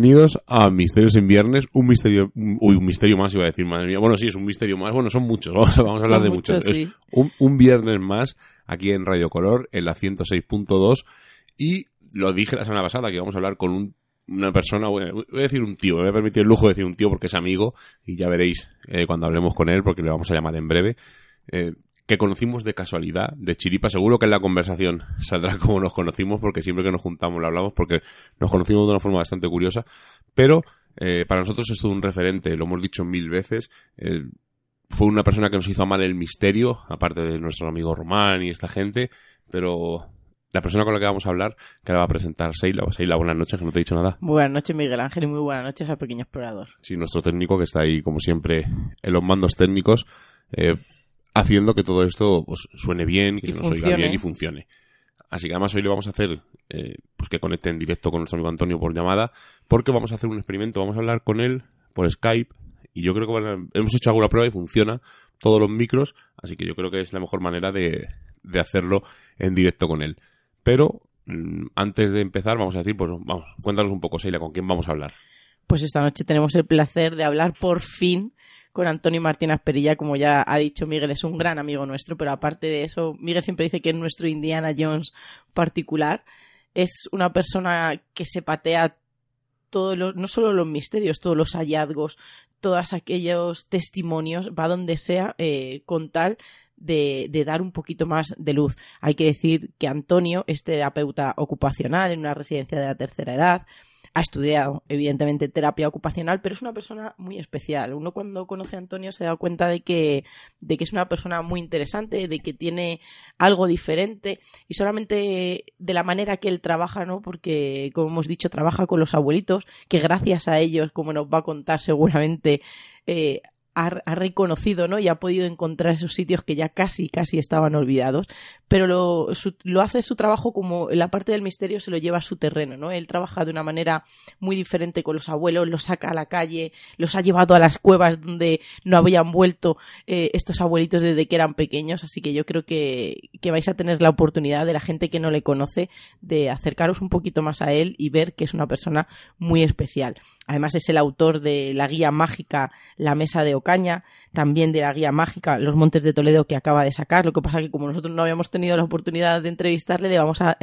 Bienvenidos a Misterios en Viernes, un misterio, uy, un misterio más iba a decir, madre mía. Bueno, sí, es un misterio más, bueno, son muchos, vamos, vamos a hablar de muchos, muchos. sí. Es un, un viernes más aquí en Radio Color, en la 106.2, y lo dije la semana pasada que íbamos a hablar con un- una persona, bueno, voy a decir un tío, me voy a permitir el lujo de decir un tío porque es amigo, y ya veréis eh, cuando hablemos con él, porque le vamos a llamar en breve, eh, que conocimos de casualidad, de chiripa, seguro que en la conversación saldrá como nos conocimos, porque siempre que nos juntamos lo hablamos, porque nos conocimos de una forma bastante curiosa, pero eh, para nosotros es todo un referente, lo hemos dicho mil veces, eh, fue una persona que nos hizo amar el misterio, aparte de nuestro amigo Román y esta gente, pero la persona con la que vamos a hablar, que ahora va a presentar Seila, Seila, buenas noches, que no te he dicho nada. Buenas noches, Miguel Ángel, y muy buenas noches al pequeño explorador. Sí, nuestro técnico que está ahí, como siempre, en los mandos técnicos, eh, haciendo que todo esto pues, suene bien, que Y nos oiga funcione. bien y funcione. Así que además hoy le vamos a hacer eh, pues que conecte en directo con nuestro amigo Antonio por llamada, porque vamos a hacer un experimento, vamos a hablar con él por Skype, y yo creo que hemos hecho alguna prueba y funciona todos los micros, así que yo creo que es la mejor manera de, de hacerlo en directo con él. Pero mm, antes de empezar, vamos a decir, pues vamos, cuéntanos un poco, Seila, con quién vamos a hablar. Pues esta noche tenemos el placer de hablar por fin con Antonio Martínez Perilla, como ya ha dicho Miguel, es un gran amigo nuestro, pero aparte de eso, Miguel siempre dice que es nuestro Indiana Jones particular. Es una persona que se patea todos los, no solo los misterios, todos los hallazgos, todos aquellos testimonios, va donde sea, eh, con tal de, de dar un poquito más de luz. Hay que decir que Antonio es terapeuta ocupacional en una residencia de la tercera edad, ha estudiado, evidentemente, terapia ocupacional, pero es una persona muy especial. Uno cuando conoce a Antonio se da cuenta de que, de que es una persona muy interesante, de que tiene algo diferente y solamente de la manera que él trabaja, ¿no? Porque, como hemos dicho, trabaja con los abuelitos, que gracias a ellos, como nos va a contar seguramente, eh, ha, reconocido ¿no? y ha podido encontrar esos sitios que ya casi, casi estaban olvidados, pero lo, su- lo hace su trabajo como la parte del misterio se lo lleva a su terreno, ¿no? Él trabaja de una manera muy diferente con los abuelos, los saca a la calle, los ha llevado a las cuevas donde no habían vuelto eh, estos abuelitos desde que eran pequeños, así que yo creo que, que vais a tener la oportunidad de la gente que no le conoce de acercaros un poquito más a él y ver que es una persona muy especial. Además es el autor de la guía mágica La Mesa de Ocaña, también de la guía mágica Los Montes de Toledo que acaba de sacar. Lo que pasa que como nosotros no habíamos tenido la oportunidad de entrevistarle, le vamos a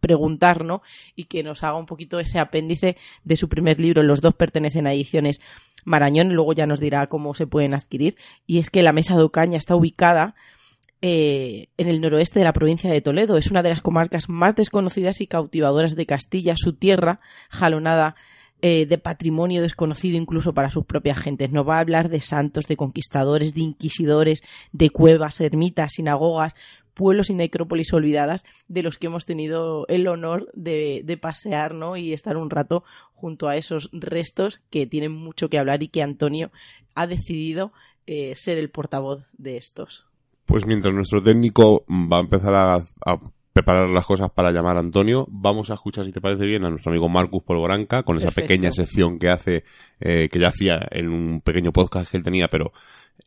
preguntar, ¿no? Y que nos haga un poquito ese apéndice de su primer libro. Los dos pertenecen a ediciones Marañón, luego ya nos dirá cómo se pueden adquirir. Y es que la Mesa de Ocaña está ubicada eh, en el noroeste de la provincia de Toledo. Es una de las comarcas más desconocidas y cautivadoras de Castilla, su tierra jalonada eh, de patrimonio desconocido incluso para sus propias gentes. Nos va a hablar de santos, de conquistadores, de inquisidores, de cuevas, ermitas, sinagogas, pueblos y necrópolis olvidadas de los que hemos tenido el honor de, de pasear ¿no? y estar un rato junto a esos restos que tienen mucho que hablar y que Antonio ha decidido eh, ser el portavoz de estos. Pues mientras nuestro técnico va a empezar a, preparar las cosas para llamar a Antonio, vamos a escuchar, si te parece bien, a nuestro amigo Marcus Polvoranca con esa pequeña sección que hace, eh, que ya hacía en un pequeño podcast que él tenía, pero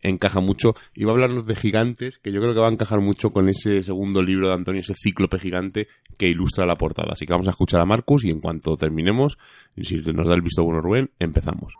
encaja mucho. Y va a hablarnos de gigantes, que yo creo que va a encajar mucho con ese segundo libro de Antonio, ese cíclope gigante que ilustra la portada. Así que vamos a escuchar a Marcus y en cuanto terminemos, si nos da el visto bueno Rubén, empezamos.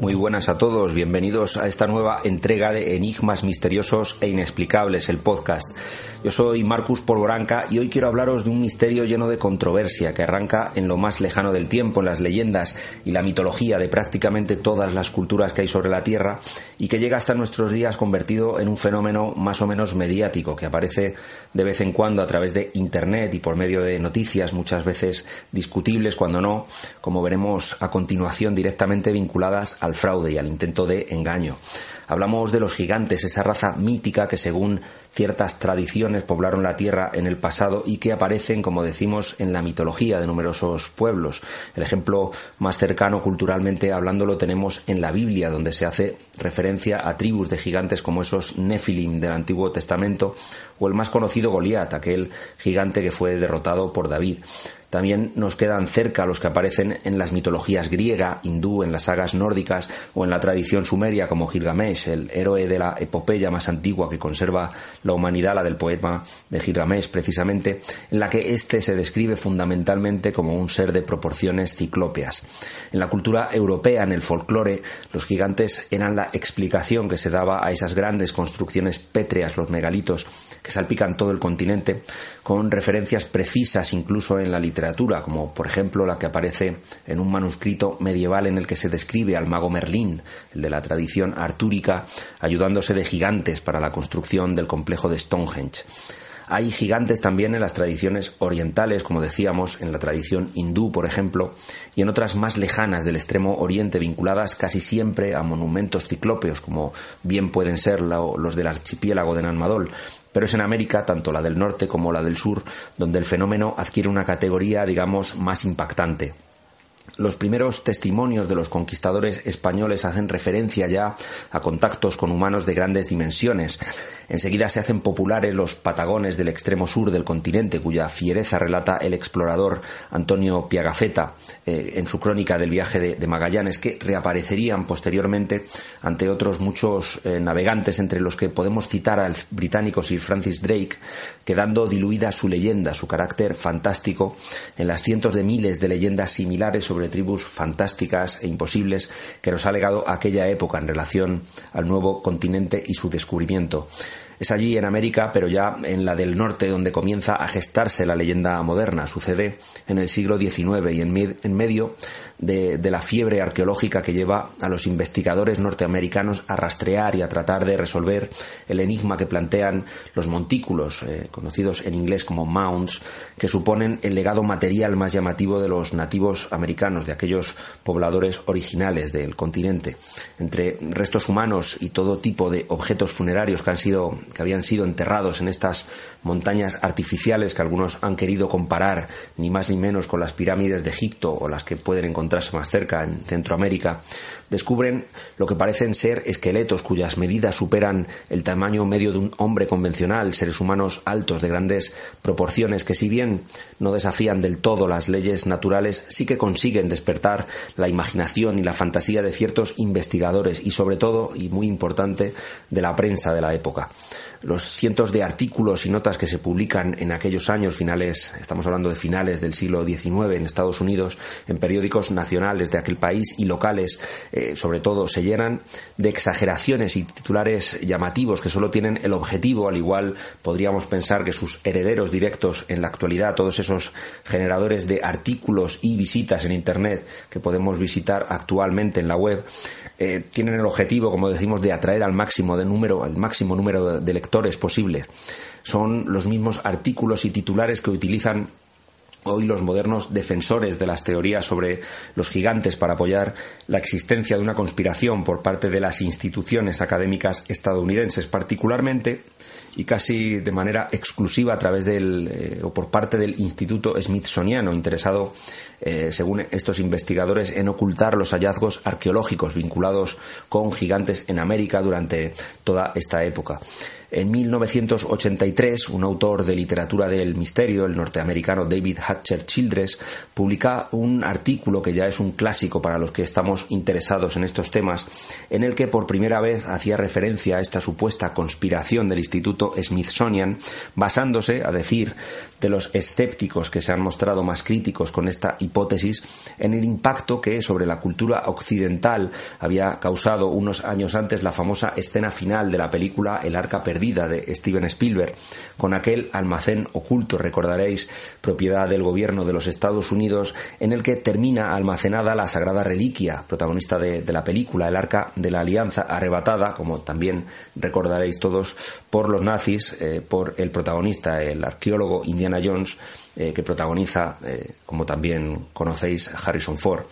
Muy buenas a todos, bienvenidos a esta nueva entrega de Enigmas Misteriosos e Inexplicables, el podcast. Yo soy Marcus Polvoranca y hoy quiero hablaros de un misterio lleno de controversia que arranca en lo más lejano del tiempo, en las leyendas y la mitología de prácticamente todas las culturas que hay sobre la Tierra y que llega hasta nuestros días convertido en un fenómeno más o menos mediático que aparece de vez en cuando a través de Internet y por medio de noticias muchas veces discutibles, cuando no, como veremos a continuación, directamente vinculadas al fraude y al intento de engaño. Hablamos de los gigantes, esa raza mítica que según ciertas tradiciones poblaron la tierra en el pasado y que aparecen, como decimos, en la mitología de numerosos pueblos. El ejemplo más cercano culturalmente hablando lo tenemos en la Biblia, donde se hace referencia a tribus de gigantes como esos Nephilim del Antiguo Testamento o el más conocido Goliat, aquel gigante que fue derrotado por David. También nos quedan cerca los que aparecen en las mitologías griega, hindú, en las sagas nórdicas o en la tradición sumeria como Gilgamesh, el héroe de la epopeya más antigua que conserva la humanidad, la del poema de Gilgamesh precisamente, en la que éste se describe fundamentalmente como un ser de proporciones ciclópeas. En la cultura europea, en el folclore, los gigantes eran la explicación que se daba a esas grandes construcciones pétreas, los megalitos, que salpican todo el continente, con referencias precisas incluso en la literatura como por ejemplo la que aparece en un manuscrito medieval en el que se describe al mago Merlín, el de la tradición artúrica, ayudándose de gigantes para la construcción del complejo de Stonehenge. Hay gigantes también en las tradiciones orientales, como decíamos, en la tradición hindú, por ejemplo, y en otras más lejanas del extremo oriente, vinculadas casi siempre a monumentos ciclópeos, como bien pueden ser los del archipiélago de Nanmadol, pero es en América, tanto la del norte como la del sur, donde el fenómeno adquiere una categoría, digamos, más impactante. Los primeros testimonios de los conquistadores españoles hacen referencia ya a contactos con humanos de grandes dimensiones. Enseguida se hacen populares los patagones del extremo sur del continente, cuya fiereza relata el explorador Antonio Piagafetta eh, en su crónica del viaje de, Magallanes, que reaparecerían posteriormente ante otros muchos eh, navegantes, entre los que podemos citar al británico Sir Francis Drake, quedando diluida su leyenda, su carácter fantástico, en las cientos de miles de leyendas similares sobre tribus fantásticas e imposibles que nos ha legado aquella época en relación al nuevo continente y su descubrimiento. Es allí en América, pero ya en la del norte, donde comienza a gestarse la leyenda moderna. Sucede en el siglo XIX y en, medio de, la fiebre arqueológica que lleva a los investigadores norteamericanos a rastrear y a tratar de resolver el enigma que plantean los montículos, eh, conocidos en inglés como mounds, que suponen el legado material más llamativo de los nativos americanos, de aquellos pobladores originales del continente. Entre restos humanos y todo tipo de objetos funerarios que han sido que habían sido enterrados en estas montañas artificiales que algunos han querido comparar ni más ni menos con las pirámides de Egipto o las que pueden más cerca en Centroamérica, descubren lo que parecen ser esqueletos cuyas medidas superan el tamaño medio de un hombre convencional, seres humanos altos de grandes proporciones que si bien no desafían del todo las leyes naturales, sí que consiguen despertar la imaginación y la fantasía de ciertos investigadores y sobre todo, y muy importante, de la prensa de la época los cientos de artículos y notas que se publican en aquellos años finales, estamos hablando de finales del siglo XIX en Estados Unidos, en periódicos nacionales de aquel país y locales, eh, sobre todo, se llenan de exageraciones y titulares llamativos que solo tienen el objetivo, al igual podríamos pensar que sus herederos directos en la actualidad, todos esos generadores de artículos y visitas en Internet que podemos visitar actualmente en la web, eh, tienen el objetivo, como decimos, de atraer al máximo de número, al máximo número de, lectores posible. Son los mismos artículos y titulares que utilizan Hoy los modernos defensores de las teorías sobre los gigantes para apoyar la existencia de una conspiración por parte de las instituciones académicas estadounidenses, particularmente y casi de manera exclusiva a través del eh, o por parte del Instituto Smithsoniano, interesado, eh, según estos investigadores, en ocultar los hallazgos arqueológicos vinculados con gigantes en América durante toda esta época. En 1983, un autor de literatura del misterio, el norteamericano David Hatcher Childress, publica un artículo que ya es un clásico para los que estamos interesados en estos temas, en el que por primera vez hacía referencia a esta supuesta conspiración del Instituto Smithsonian, basándose, a decir, de los escépticos que se han mostrado más críticos con esta hipótesis, en el impacto que sobre la cultura occidental había causado unos años antes la famosa escena final de la película El arca perdida de Steven Spielberg, con aquel almacén oculto, recordaréis, propiedad del gobierno de los Estados Unidos, en el que termina almacenada la sagrada reliquia, protagonista de, la película, el arca de la alianza, arrebatada, como también recordaréis todos, por los nazis, eh, por el protagonista, el arqueólogo Indiana Jones, eh, que protagoniza, eh, como también conocéis, Harrison Ford.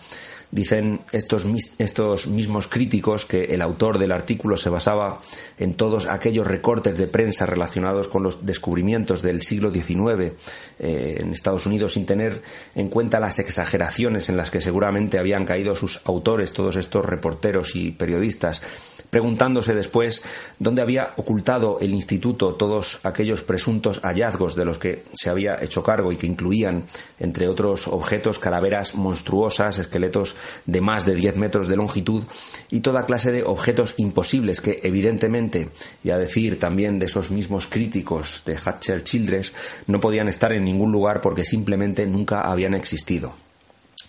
Dicen estos, estos mismos críticos que el autor del artículo se basaba en todos aquellos recortes de prensa relacionados con los descubrimientos del siglo XIX eh, en Estados Unidos sin tener en cuenta las exageraciones en las que seguramente habían caído sus autores, todos estos reporteros y periodistas, preguntándose después dónde había ocultado el instituto todos aquellos presuntos hallazgos de los que se había hecho cargo y que incluían, entre otros objetos, calaveras monstruosas, esqueletos de más de 10 metros de longitud y toda clase de objetos imposibles que, evidentemente, y a decir también de esos mismos críticos de Hatcher Childress, no podían estar en ningún lugar porque simplemente nunca habían existido.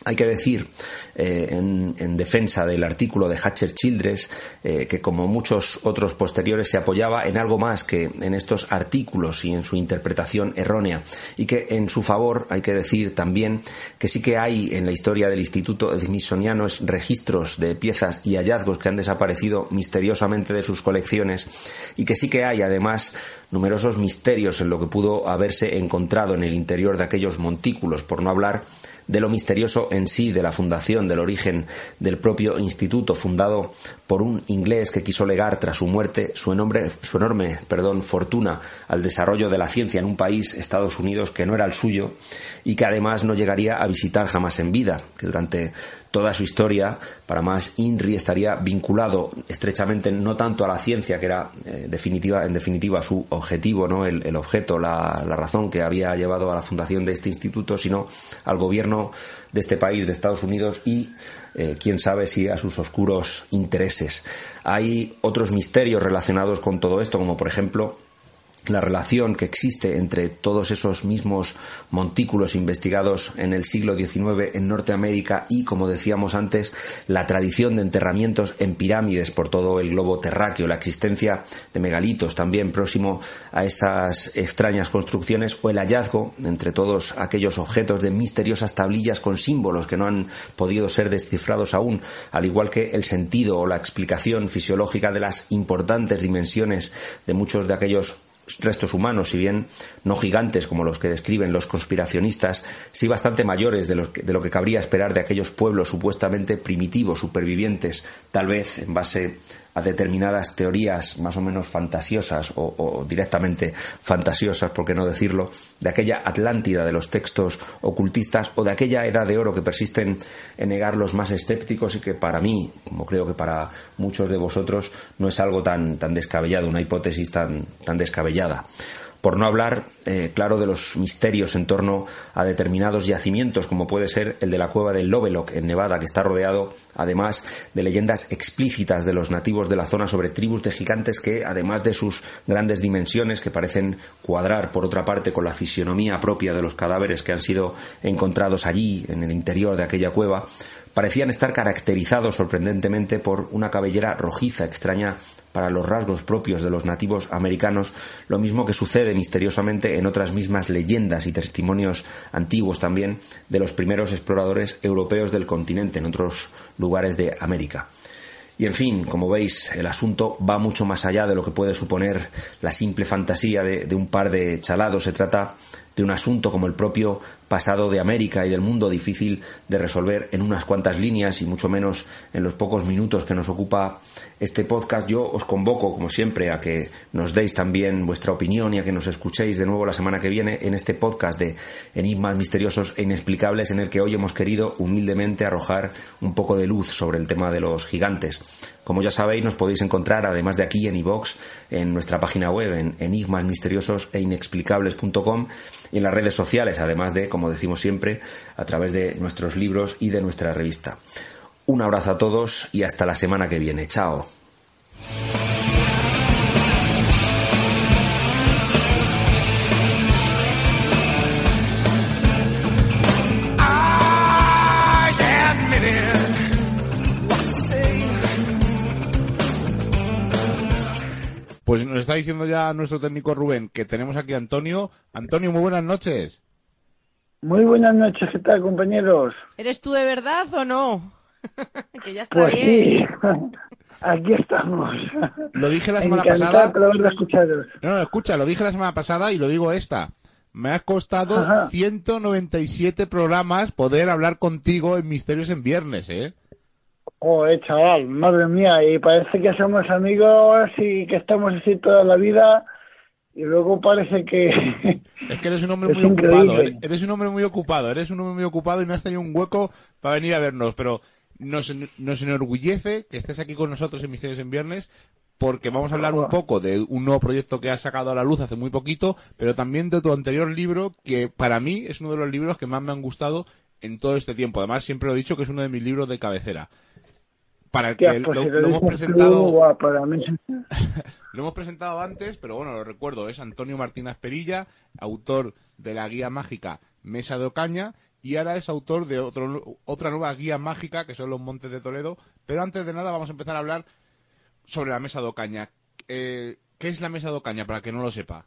Hay que decir, eh, en, defensa del artículo de Hatcher Childress, eh, que como muchos otros posteriores se apoyaba en algo más que en estos artículos y en su interpretación errónea, y que en su favor hay que decir también que sí que hay en la historia del Instituto Smithsoniano registros de piezas y hallazgos que han desaparecido misteriosamente de sus colecciones, y que sí que hay además numerosos misterios en lo que pudo haberse encontrado en el interior de aquellos montículos, por no hablar de lo misterioso en sí de la fundación, del origen del propio instituto, fundado por un inglés que quiso legar tras su muerte su enorme, su enorme perdón, fortuna al desarrollo de la ciencia en un país, Estados Unidos, que no era el suyo y que además no llegaría a visitar jamás en vida, que durante toda su historia, para más INRI estaría vinculado estrechamente no tanto a la ciencia, que era eh, definitiva, en definitiva su objetivo, ¿no? el, objeto, la, razón que había llevado a la fundación de este instituto, sino al gobierno de este país, de Estados Unidos, y eh, quién sabe si a sus oscuros intereses. Hay otros misterios relacionados con todo esto, como por ejemplo la relación que existe entre todos esos mismos montículos investigados en el siglo XIX en Norteamérica y, como decíamos antes, la tradición de enterramientos en pirámides por todo el globo terráqueo, la existencia de megalitos también próximo a esas extrañas construcciones o el hallazgo entre todos aquellos objetos de misteriosas tablillas con símbolos que no han podido ser descifrados aún, al igual que el sentido o la explicación fisiológica de las importantes dimensiones de muchos de aquellos restos humanos, si bien no gigantes como los que describen los conspiracionistas, sí bastante mayores de, lo que cabría esperar de aquellos pueblos supuestamente primitivos, supervivientes, tal vez en base a determinadas teorías más o menos fantasiosas o, directamente fantasiosas, por qué no decirlo, de aquella Atlántida de los textos ocultistas o de aquella edad de oro que persisten en negar los más escépticos y que para mí, como creo que para muchos de vosotros, no es algo tan, tan descabellado, una hipótesis tan, tan descabellada por no hablar, eh, claro, de los misterios en torno a determinados yacimientos, como puede ser el de la cueva del Lovelock en Nevada, que está rodeado, además, de leyendas explícitas de los nativos de la zona sobre tribus de gigantes que, además de sus grandes dimensiones, que parecen cuadrar, por otra parte, con la fisionomía propia de los cadáveres que han sido encontrados allí, en el interior de aquella cueva, parecían estar caracterizados sorprendentemente por una cabellera rojiza extraña para los rasgos propios de los nativos americanos, lo mismo que sucede misteriosamente en otras mismas leyendas y testimonios antiguos también de los primeros exploradores europeos del continente en otros lugares de América. Y en fin, como veis, el asunto va mucho más allá de lo que puede suponer la simple fantasía de, un par de chalados. Se trata de un asunto como el propio pasado de América y del mundo difícil de resolver en unas cuantas líneas y mucho menos en los pocos minutos que nos ocupa este podcast, yo os convoco, como siempre, a que nos deis también vuestra opinión y a que nos escuchéis de nuevo la semana que viene en este podcast de Enigmas misteriosos e inexplicables en el que hoy hemos querido humildemente arrojar un poco de luz sobre el tema de los gigantes. Como ya sabéis, nos podéis encontrar, además de aquí en iVox, en nuestra página web, en enigmasmisteriosos e inexplicables.com y en las redes sociales, además de, como decimos siempre, a través de nuestros libros y de nuestra revista. Un abrazo a todos y hasta la semana que viene. Chao. Pues nos está diciendo ya nuestro técnico Rubén que tenemos aquí a Antonio. Antonio, muy buenas noches. Muy buenas noches, ¿qué tal, compañeros? ¿Eres tú de verdad o no? que ya está Pues bien. sí, aquí estamos. Lo dije la semana Encantado pasada. No, no, escucha, lo dije la semana pasada y lo digo esta. Me ha costado Ajá. 197 programas poder hablar contigo en Misterios en Viernes, ¿eh? Joder, chaval, madre mía, y parece que somos amigos y que estamos así toda la vida y luego parece que... Es que eres un hombre muy ocupado, eres, eres un hombre muy ocupado, eres un hombre muy ocupado y no has tenido un hueco para venir a vernos, pero nos, nos enorgullece que estés aquí con nosotros en Misterios en Viernes porque vamos a hablar un poco de un nuevo proyecto que has sacado a la luz hace muy poquito, pero también de tu anterior libro que para mí es uno de los libros que más me han gustado en todo este tiempo. Además, siempre lo he dicho que es uno de mis libros de cabecera. Para el que pues lo, hemos presentado para mí lo hemos presentado antes, pero bueno, lo recuerdo, es Antonio Martínez Perilla, autor de la guía mágica Mesa de Ocaña, y ahora es autor de otro, otra nueva guía mágica, que son los Montes de Toledo. Pero antes de nada vamos a empezar a hablar sobre la Mesa de Ocaña. Eh, ¿Qué es la Mesa de Ocaña, para que no lo sepa?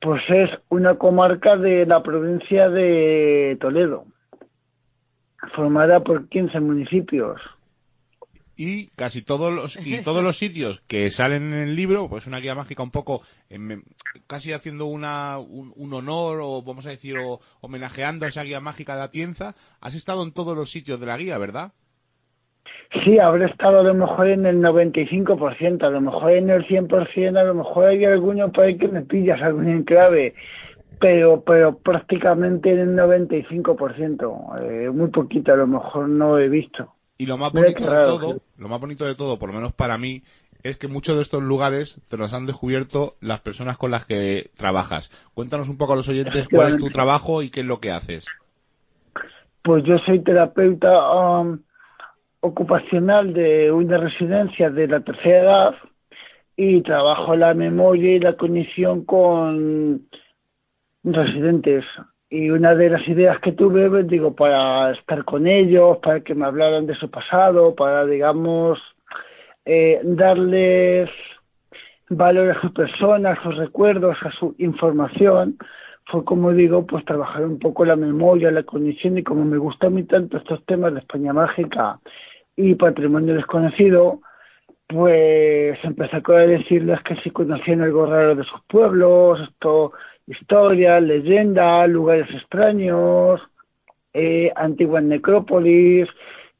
Pues es una comarca de la provincia de Toledo, formada por 15 municipios. Y casi todos los y todos los sitios que salen en el libro pues una guía mágica un poco casi haciendo una un, un honor o vamos a decir o homenajeando a esa guía mágica de Atienza has estado en todos los sitios de la guía verdad Sí, habré estado a lo mejor en el 95%, a lo mejor en el 100%, a lo mejor hay alguno por ahí que me pillas algún enclave, pero pero prácticamente en el 95%, eh, muy poquito, a lo mejor no he visto. Y lo más bonito de todo lo más bonito de todo por lo menos para mí es que muchos de estos lugares te los han descubierto las personas con las que trabajas. Cuéntanos un poco a los oyentes cuál es tu trabajo y qué es lo que haces. Pues yo soy terapeuta um, ocupacional de una residencia de la tercera edad y trabajo la memoria y la cognición con residentes. Y una de las ideas que tuve, pues, digo, para estar con ellos, para que me hablaran de su pasado, para, digamos, eh, darles valor a su persona, a sus recuerdos, a su información, fue como digo, pues trabajar un poco la memoria, la cognición y como me gusta a mí tanto estos temas de España mágica y patrimonio desconocido, pues empecé a decirles que si conocían algo raro de sus pueblos, esto, historias, leyendas, lugares extraños, eh, antiguas necrópolis,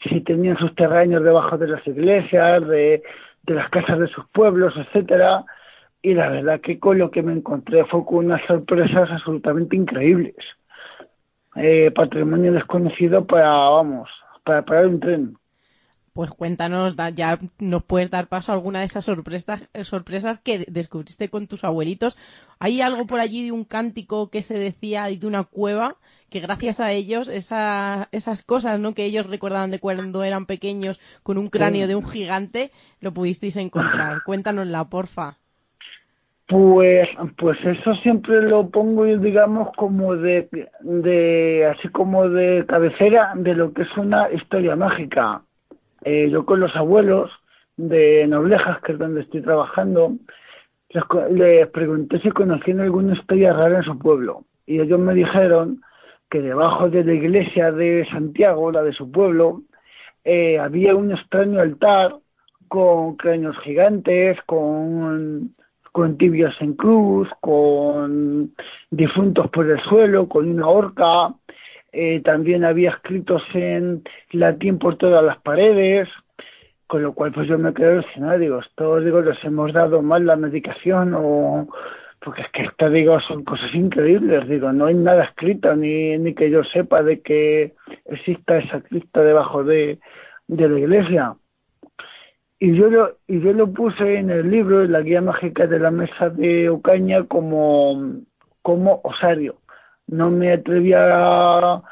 si tenían sus terrenos debajo de las iglesias, de, de las casas de sus pueblos, etcétera. Y la verdad que con lo que me encontré fue con unas sorpresas absolutamente increíbles. Eh, patrimonio desconocido para, vamos, para parar un tren. Pues cuéntanos, da- ya nos puedes dar paso a alguna de esas sorpresas, eh, sorpresas que descubriste con tus abuelitos. ¿Hay algo por allí de un cántico que se decía y de una cueva que gracias a ellos esa, esas cosas ¿no? que ellos recordaban de cuando eran pequeños con un cráneo de un gigante lo pudisteis encontrar? Cuéntanosla, porfa. Pues, pues eso siempre lo pongo, digamos, como de, de, así como de cabecera de lo que es una historia mágica. Eh, yo con los abuelos de Noblejas, que es donde estoy trabajando, les, les pregunté si conocían alguna historia rara en su pueblo. Y ellos me dijeron que debajo de la iglesia de Santiago, la de su pueblo, eh, había un extraño altar con cráneos gigantes, con, con tibias en cruz, con difuntos por el suelo, con una horca, eh, también había escritos en latín por todas las paredes, con lo cual pues yo me quedé alucinado, digo, esto digo, les hemos dado mal la medicación o porque es que esto digo son cosas increíbles, digo, no hay nada escrito ni, ni que yo sepa de que exista esa crista debajo de, de la iglesia. Y yo lo, y yo lo puse en el libro, en la guía mágica de la mesa de Ocaña como, como osario no me atrevía a,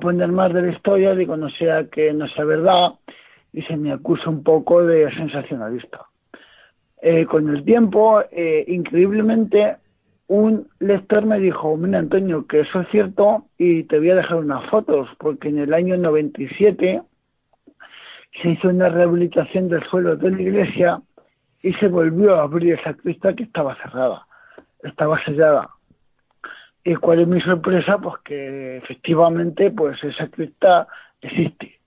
poner más de la historia, digo, no sea que no sea verdad, y se me acusa un poco de sensacionalista. Eh, con el tiempo, eh, increíblemente, un lector me dijo, mira Antonio, que eso es cierto y te voy a dejar unas fotos, porque en el año 97 se hizo una rehabilitación del suelo de la iglesia y se volvió a abrir esa crista que estaba cerrada, estaba sellada. ¿Y cuál es mi sorpresa? Pues que efectivamente pues esa cripta existe.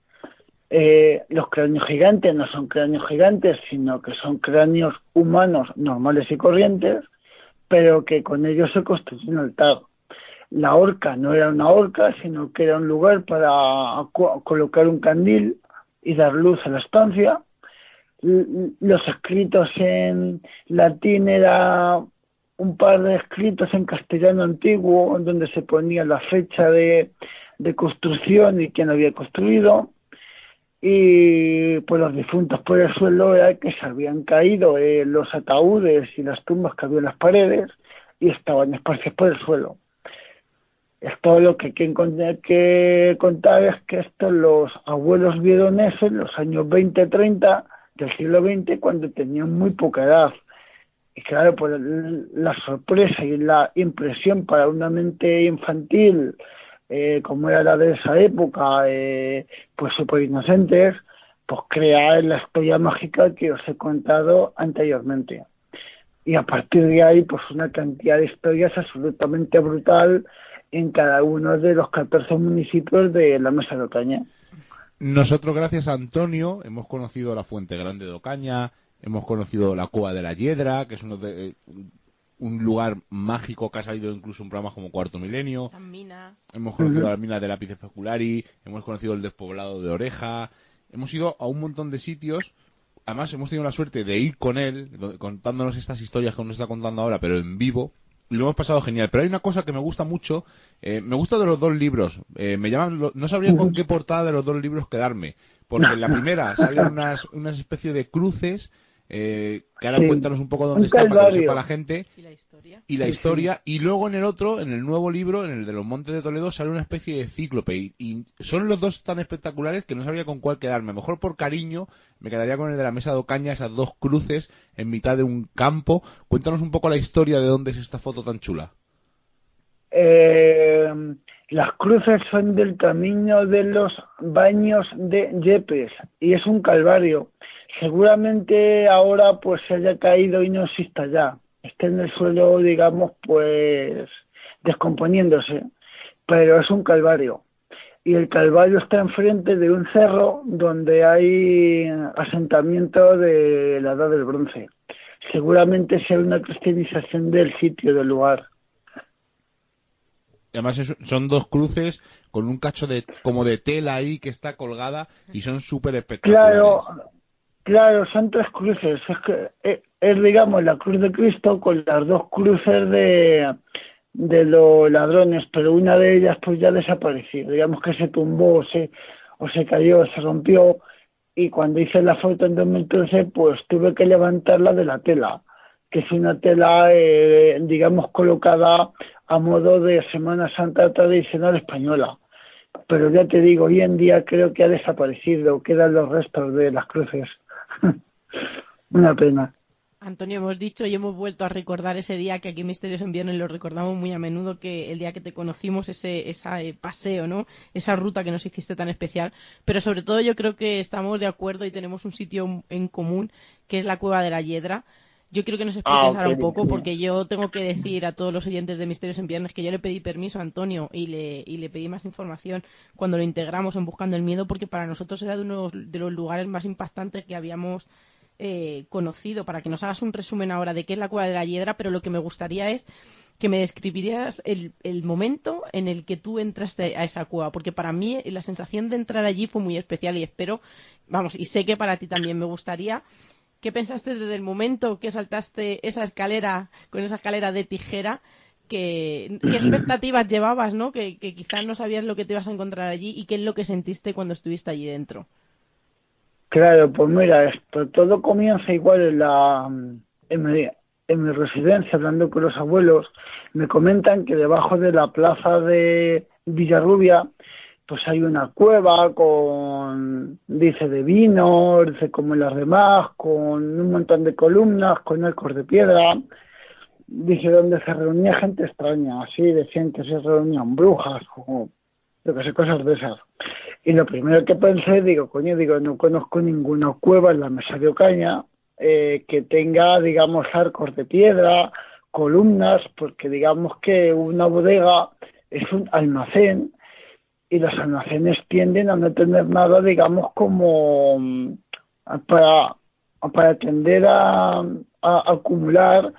Eh, los cráneos gigantes no son cráneos gigantes, sino que son cráneos humanos normales y corrientes, pero que con ellos se construyó un altar. La horca no era una horca, sino que era un lugar para colocar un candil y dar luz a la estancia. Los escritos en latín era un par de escritos en castellano antiguo donde se ponía la fecha de, construcción y quién había construido y pues los difuntos por el suelo era que se habían caído eh, los ataúdes y las tumbas que había en las paredes y estaban esparcidos por el suelo. Esto lo que hay que contar es que esto los abuelos vieron eso en los años 20-30 del siglo XX cuando tenían muy poca edad y claro, pues la sorpresa y la impresión para una mente infantil, eh, como era la de esa época, eh, pues súper inocentes, pues crear la historia mágica que os he contado anteriormente. Y a partir de ahí, pues una cantidad de historias absolutamente brutal en cada uno de los 14 municipios de la Mesa de Ocaña. Nosotros, gracias a Antonio, hemos conocido la Fuente Grande de Ocaña, Hemos conocido la Cueva de la Hiedra, que es uno de, eh, un lugar mágico que ha salido incluso en programas como Cuarto Milenio. Las minas. Hemos conocido las minas de lápiz especulari, hemos conocido el despoblado de Oreja. Hemos ido a un montón de sitios. Además, hemos tenido la suerte de ir con él, contándonos estas historias que nos está contando ahora, pero en vivo. Y lo hemos pasado genial. Pero hay una cosa que me gusta mucho. Eh, me gusta de los dos libros. Eh, me llaman, no sabría con qué portada de los dos libros quedarme. Porque en la primera salen unas, unas especie de cruces eh, que ahora cuéntanos un poco dónde está para que sepa la gente. Y la historia. Y la historia. Y luego en el otro, en el nuevo libro, en el de los Montes de Toledo, sale una especie de cíclope. Y, son los dos tan espectaculares que no sabía con cuál quedarme. Mejor por cariño me quedaría con el de la mesa de Ocaña, esas dos cruces en mitad de un campo. Cuéntanos un poco la historia de dónde es esta foto tan chula. Eh, las cruces son del camino de los baños de Yepes y es un calvario seguramente ahora pues se haya caído y no exista ya, esté en el suelo, digamos, pues descomponiéndose, pero es un calvario. Y el calvario está enfrente de un cerro donde hay asentamiento de la edad del bronce. Seguramente sea una cristianización del sitio, del lugar. Además son dos cruces con un cacho de como de tela ahí que está colgada y son súper espectaculares. Claro, Claro, son tres cruces. Es, que, eh, digamos, la cruz de Cristo con las dos cruces de, de los ladrones, pero una de ellas pues ya desapareció. Digamos que se tumbó o se, o se cayó, se rompió. Y cuando hice la foto en 2013, pues tuve que levantarla de la tela, que es una tela, eh, digamos, colocada a modo de Semana Santa tradicional española pero ya te digo, hoy en día creo que ha desaparecido, quedan los restos de las cruces. Una pena. Antonio, hemos dicho y hemos vuelto a recordar ese día que aquí en Misterios en Viernes lo recordamos muy a menudo, que el día que te conocimos, ese, ese paseo, ¿no? Esa ruta que nos hiciste tan especial. Pero sobre todo yo creo que estamos de acuerdo y tenemos un sitio en común, que es la Cueva de la Hiedra. Yo quiero que nos expliques ah, ahora un poco, porque yo tengo que decir a todos los oyentes de Misterios en Viernes que yo le pedí permiso a Antonio y le, y le pedí más información cuando lo integramos en Buscando el Miedo, porque para nosotros era de uno de los lugares más impactantes que habíamos eh, conocido, para que nos hagas un resumen ahora de qué es la Cueva de la Hiedra, pero lo que me gustaría es que me describirías el, el, momento en el que tú entraste a esa cueva, porque para mí la sensación de entrar allí fue muy especial y espero, vamos, y sé que para ti también me gustaría. ¿Qué pensaste desde el momento que saltaste esa escalera, con esa escalera de tijera? Que, ¿Qué expectativas llevabas, no? Que, que quizás no sabías lo que te ibas a encontrar allí y qué es lo que sentiste cuando estuviste allí dentro. Claro, pues mira, esto todo comienza igual en la en, en mi residencia, hablando con los abuelos, me comentan que debajo de la plaza de Villarrubia, pues hay una cueva con, dice, de vino, dice, como las demás, con un montón de columnas, con arcos de piedra, dice, donde se reunía gente extraña, así decían que se reunían brujas, o lo que sé, cosas de esas. Y lo primero que pensé, digo, coño, digo, no conozco ninguna cueva en la mesa de Ocaña, eh, que tenga, digamos, arcos de piedra, columnas, porque digamos que una bodega es un almacén y los almacenes tienden a no tener nada, digamos, como mm, para, para tender a, acumular,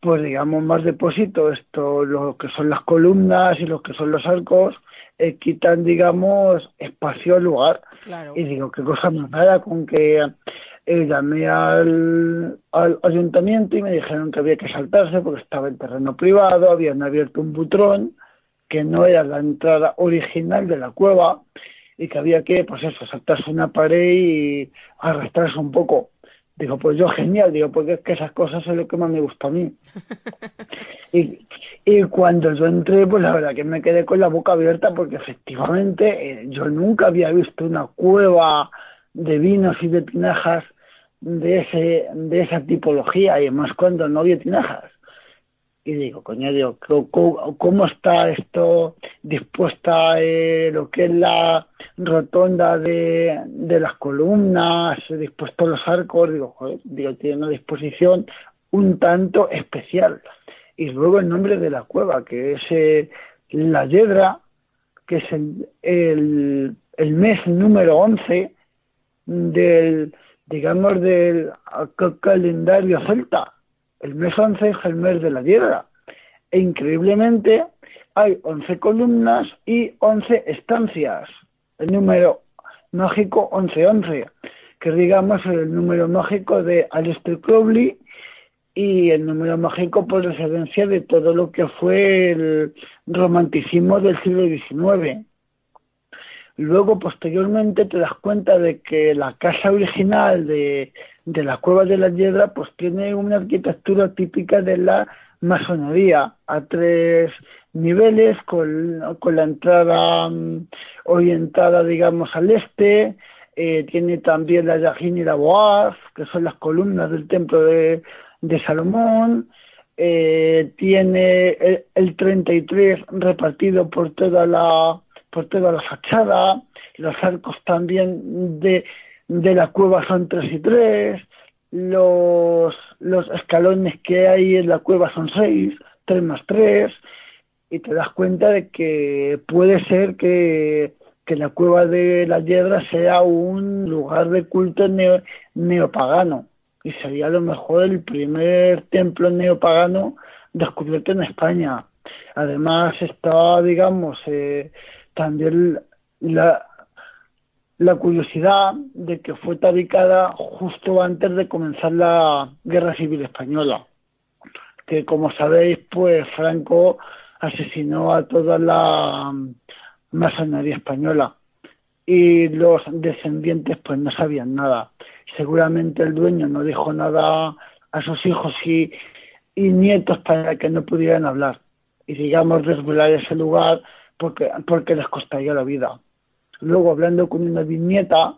pues digamos, más depósito. Esto, lo que son las columnas y lo que son los arcos, eh, quitan, digamos, espacio al lugar. Y digo, qué cosa más rara con que eh, llamé al, al, ayuntamiento y me dijeron que había que saltarse porque estaba en terreno privado, habían abierto un butrón que no era la entrada original de la cueva y que había que, pues eso, saltarse una pared y arrastrarse un poco. Digo, pues yo genial, digo, porque es que esas cosas es lo que más me gusta a mí. y, y cuando yo entré, pues la verdad que me quedé con la boca abierta porque efectivamente eh, yo nunca había visto una cueva de vinos y de tinajas de ese de esa tipología y además cuando no había tinajas y digo coño digo cómo, está esto dispuesta eh, lo que es la rotonda de, de las columnas dispuestos los arcos digo digo tiene una disposición un tanto especial y luego el nombre de la cueva que es eh, la Yedra que es el, el, el mes número 11 del, digamos, del calendario celta. El mes 11 es el mes de la tierra. E increíblemente hay 11 columnas y 11 estancias. El número mágico 1111, que digamos el número mágico de Aleister Crowley y el número mágico por referencia de todo lo que fue el romanticismo del siglo XIX. Luego, posteriormente, te das cuenta de que la casa original de, de la Cueva de la Hiedra pues tiene una arquitectura típica de la masonería a tres niveles con, con la entrada mm, orientada digamos al este eh, tiene también la Yajin y la Boaz que son las columnas del templo de, de Salomón eh, tiene el, el 33 repartido por toda la por toda la fachada, los arcos también de, de la cueva son tres y tres, los, los escalones que hay en la cueva son seis, tres más tres, y te das cuenta de que puede ser que, que la cueva de la Hiedra sea un lugar de culto neopagano, y sería a lo mejor el primer templo neopagano descubierto en España. Además está, digamos, eh, también la, la curiosidad de que fue tabicada justo antes de comenzar la Guerra Civil Española, que como sabéis, pues Franco asesinó a toda la masonería española y los descendientes pues no sabían nada. Seguramente el dueño no dijo nada a sus hijos y, y nietos para que no pudieran hablar. Y digamos desvelar ese lugar porque, porque les costaría la vida. Luego, hablando con una viñeta,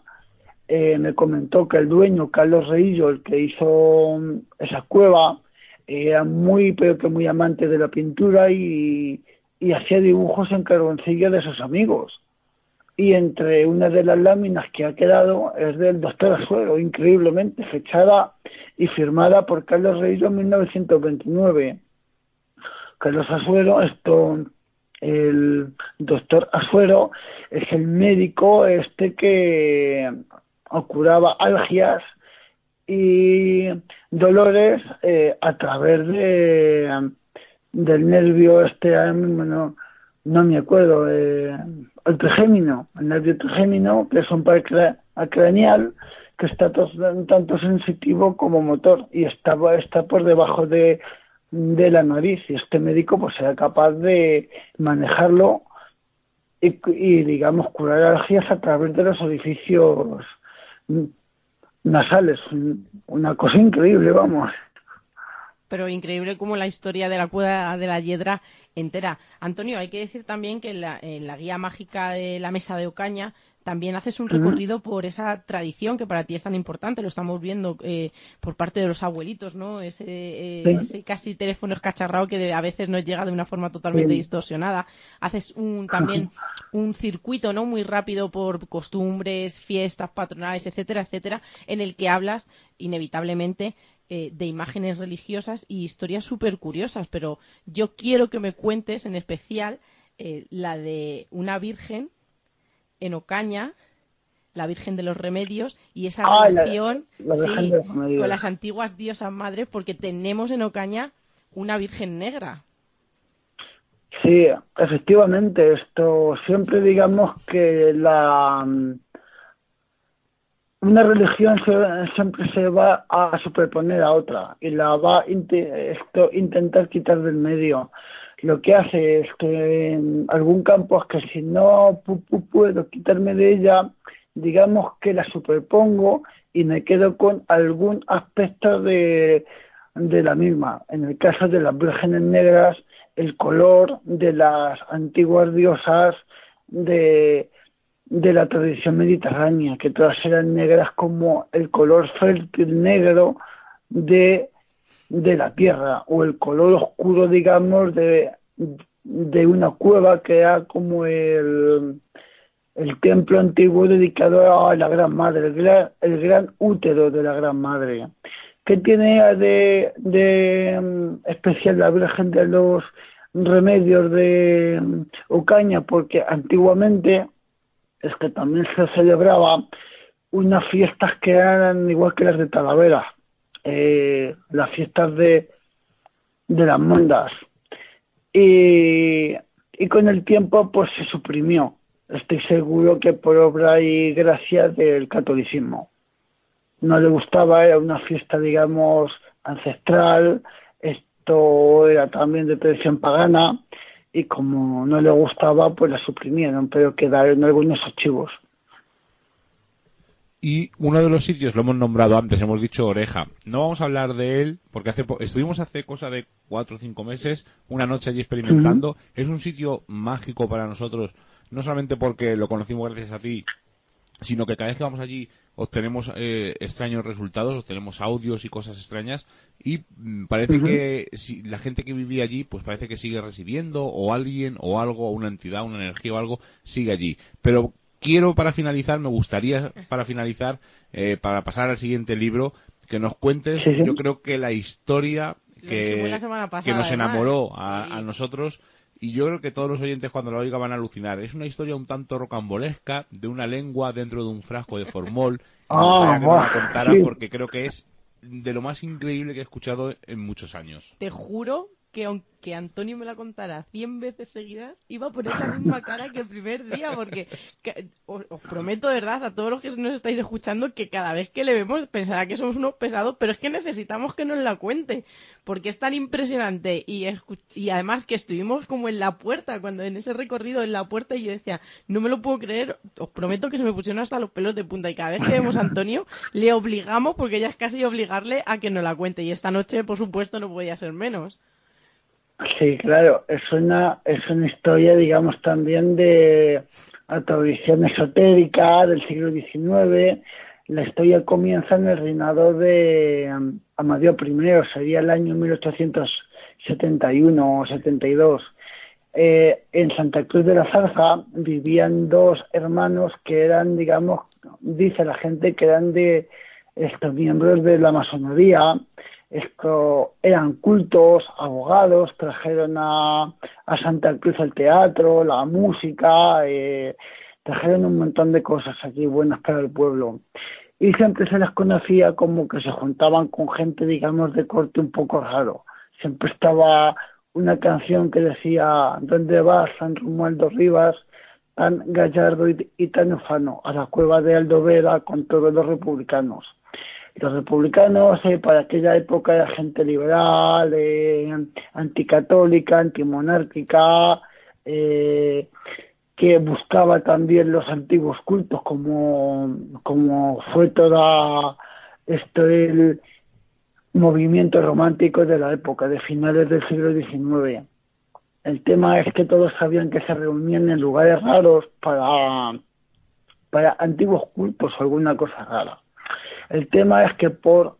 eh, me comentó que el dueño, Carlos Reillo, el que hizo mm, esa cueva, era muy, pero que muy amante de la pintura y, y hacía dibujos en carboncillo de sus amigos. Y entre una de las láminas que ha quedado es del doctor Azuero, increíblemente, fechada y firmada por Carlos Reillo en 1929. Carlos Azuero, esto el doctor Azuero es el médico este que curaba algias y dolores eh, a través de del nervio este no, me acuerdo eh, el trigémino el nervio trigémino que es un par craneal que está tanto sensitivo como motor y está, está por debajo de, de la nariz. Y este médico pues sea capaz de manejarlo y, y digamos curar alergias a través de los orificios nasales. Una cosa increíble vamos. Pero increíble como la historia de la cueva de la hiedra entera. Antonio, hay que decir también que en la, guía mágica de la mesa de Ocaña también haces un recorrido por esa tradición que para ti es tan importante, lo estamos viendo eh, por parte de los abuelitos, ¿no? Ese, eh, casi teléfono escacharrado que a veces nos llega de una forma totalmente distorsionada. Haces un, también un circuito, ¿no? Muy rápido por costumbres, fiestas patronales, etcétera, etcétera, en el que hablas inevitablemente eh, de imágenes religiosas y historias súper curiosas, pero yo quiero que me cuentes en especial eh, la de una virgen en Ocaña, la Virgen de los Remedios, y esa ah, relación con las antiguas diosas madres, porque tenemos en Ocaña una Virgen negra. Sí, efectivamente, esto siempre digamos que la una religión siempre se va a superponer a otra y la va a esto, intentar quitar del medio. Lo que hace es que en algún campo es que si no puedo quitarme de ella, digamos que la superpongo y me quedo con algún aspecto de, de la misma. En el caso de las vírgenes negras, el color de las antiguas diosas de de la tradición mediterránea, que todas eran negras como el color fértil negro de, de la tierra, o el color oscuro, digamos, de, de una cueva que era como el, el templo antiguo dedicado a la Gran Madre, el gran, el gran útero de la Gran Madre. ¿Qué tiene de, de mm, especial la Virgen de los Remedios de mm, Ocaña? Porque antiguamente es que también se celebraba unas fiestas que eran igual que las de Talavera, eh, las fiestas de, de las mondas. Y, y con el tiempo pues se suprimió. Estoy seguro que por obra y gracia del catolicismo. No le gustaba, era una fiesta, digamos, ancestral, esto era también de tradición pagana, y como no le gustaba, pues la suprimieron, pero quedaron algunos archivos. Y uno de los sitios lo hemos nombrado antes, hemos dicho Oreja. No vamos a hablar de él porque hace estuvimos hace cosa de cuatro o cinco meses, una noche allí experimentando. Es un sitio mágico para nosotros, no solamente porque lo conocimos gracias a ti, sino que cada vez que vamos allí obtenemos eh, extraños resultados, obtenemos audios y cosas extrañas y mm, parece que si la gente que vivía allí pues parece que sigue recibiendo o alguien o algo, una entidad, una energía o algo sigue allí. Pero quiero para finalizar, me gustaría para finalizar, eh, para pasar al siguiente libro, que nos cuentes, yo creo que la historia que, que nos enamoró a, a nosotros y yo creo que todos los oyentes cuando lo oigan van a alucinar. Es una historia un tanto rocambolesca de una lengua dentro de un frasco de formol. Ah, que me contara porque creo que es de lo más increíble que he escuchado en muchos años. Te juro que aunque Antonio me la contara 100 veces seguidas, iba a poner la misma cara que el primer día, porque os, prometo, de verdad, a todos los que nos estáis escuchando, que cada vez que le vemos pensará que somos unos pesados, pero es que necesitamos que nos la cuente, porque es tan impresionante y, y además que estuvimos como en la puerta, cuando en ese recorrido en la puerta y yo decía, no me lo puedo creer, os prometo que se me pusieron hasta los pelos de punta y cada vez que vemos a Antonio le obligamos, porque ya es casi obligarle a que nos la cuente y esta noche, por supuesto, no podía ser menos. Sí, claro, es una, es una historia, digamos, también de tradición esotérica del siglo XIX. La historia comienza en el reinado de um, Amadeo I, sería el año 1871 o 72. Eh, en Santa Cruz de la Zarza vivían dos hermanos que eran, digamos, dice la gente que eran de estos miembros de la masonería esto eran cultos, abogados, trajeron a, Santa Cruz el teatro, la música, eh, trajeron un montón de cosas aquí buenas para el pueblo. y siempre se les conocía como que se juntaban con gente, digamos, de corte un poco raro. Siempre estaba una canción que decía ¿Dónde vas, San Romualdo Rivas? tan gallardo y, tan ufano, a la cueva de Aldovera con todos los republicanos. Los republicanos eh, para aquella época era gente liberal, eh, anticatólica, antimonárquica, eh, que buscaba también los antiguos cultos como, como fue toda esto el movimiento romántico de la época, de finales del siglo XIX. El tema es que todos sabían que se reunían en lugares raros para, para antiguos cultos o alguna cosa rara. El tema es que por,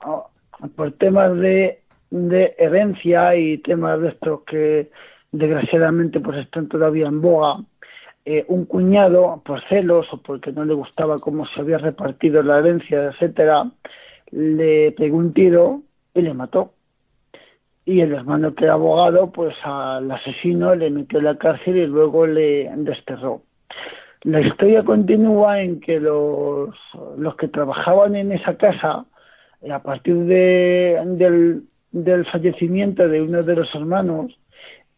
por temas de, de herencia y temas de estos que desgraciadamente pues están todavía en boga, eh, un cuñado, por celos o porque no le gustaba cómo se había repartido la herencia, etcétera, le pegó un tiro y le mató. Y el hermano que era abogado, pues al asesino le metió en la cárcel y luego le desterró. La historia continúa en que los, los que trabajaban en esa casa, a partir de, del, del fallecimiento de uno de los hermanos,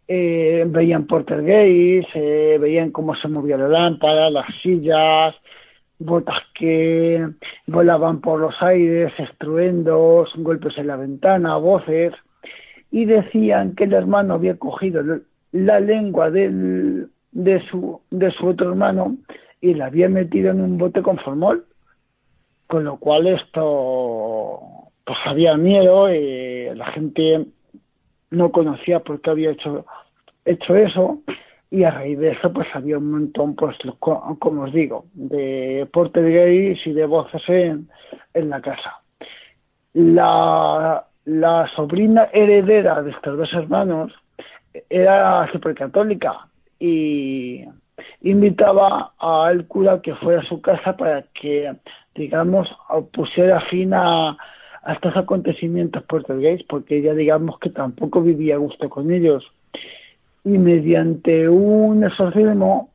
eh, veían portergeist, eh, veían cómo se movía la lámpara, las sillas, botas que volaban por los aires, estruendos, golpes en la ventana, voces, y decían que el hermano había cogido la lengua del, de, su, de su otro hermano y la había metido en un bote con formol, con lo cual esto pues había miedo y la gente no conocía por qué había hecho, hecho eso y a raíz de eso pues había un montón, pues como os digo, de portes gays y de voces en, en la casa. La, la sobrina heredera de estos dos hermanos era supercatólica y invitaba al cura que fuera a su casa para que, digamos, pusiera fin a, estos acontecimientos gays, porque ella digamos que tampoco vivía a gusto con ellos. Y mediante un exorcismo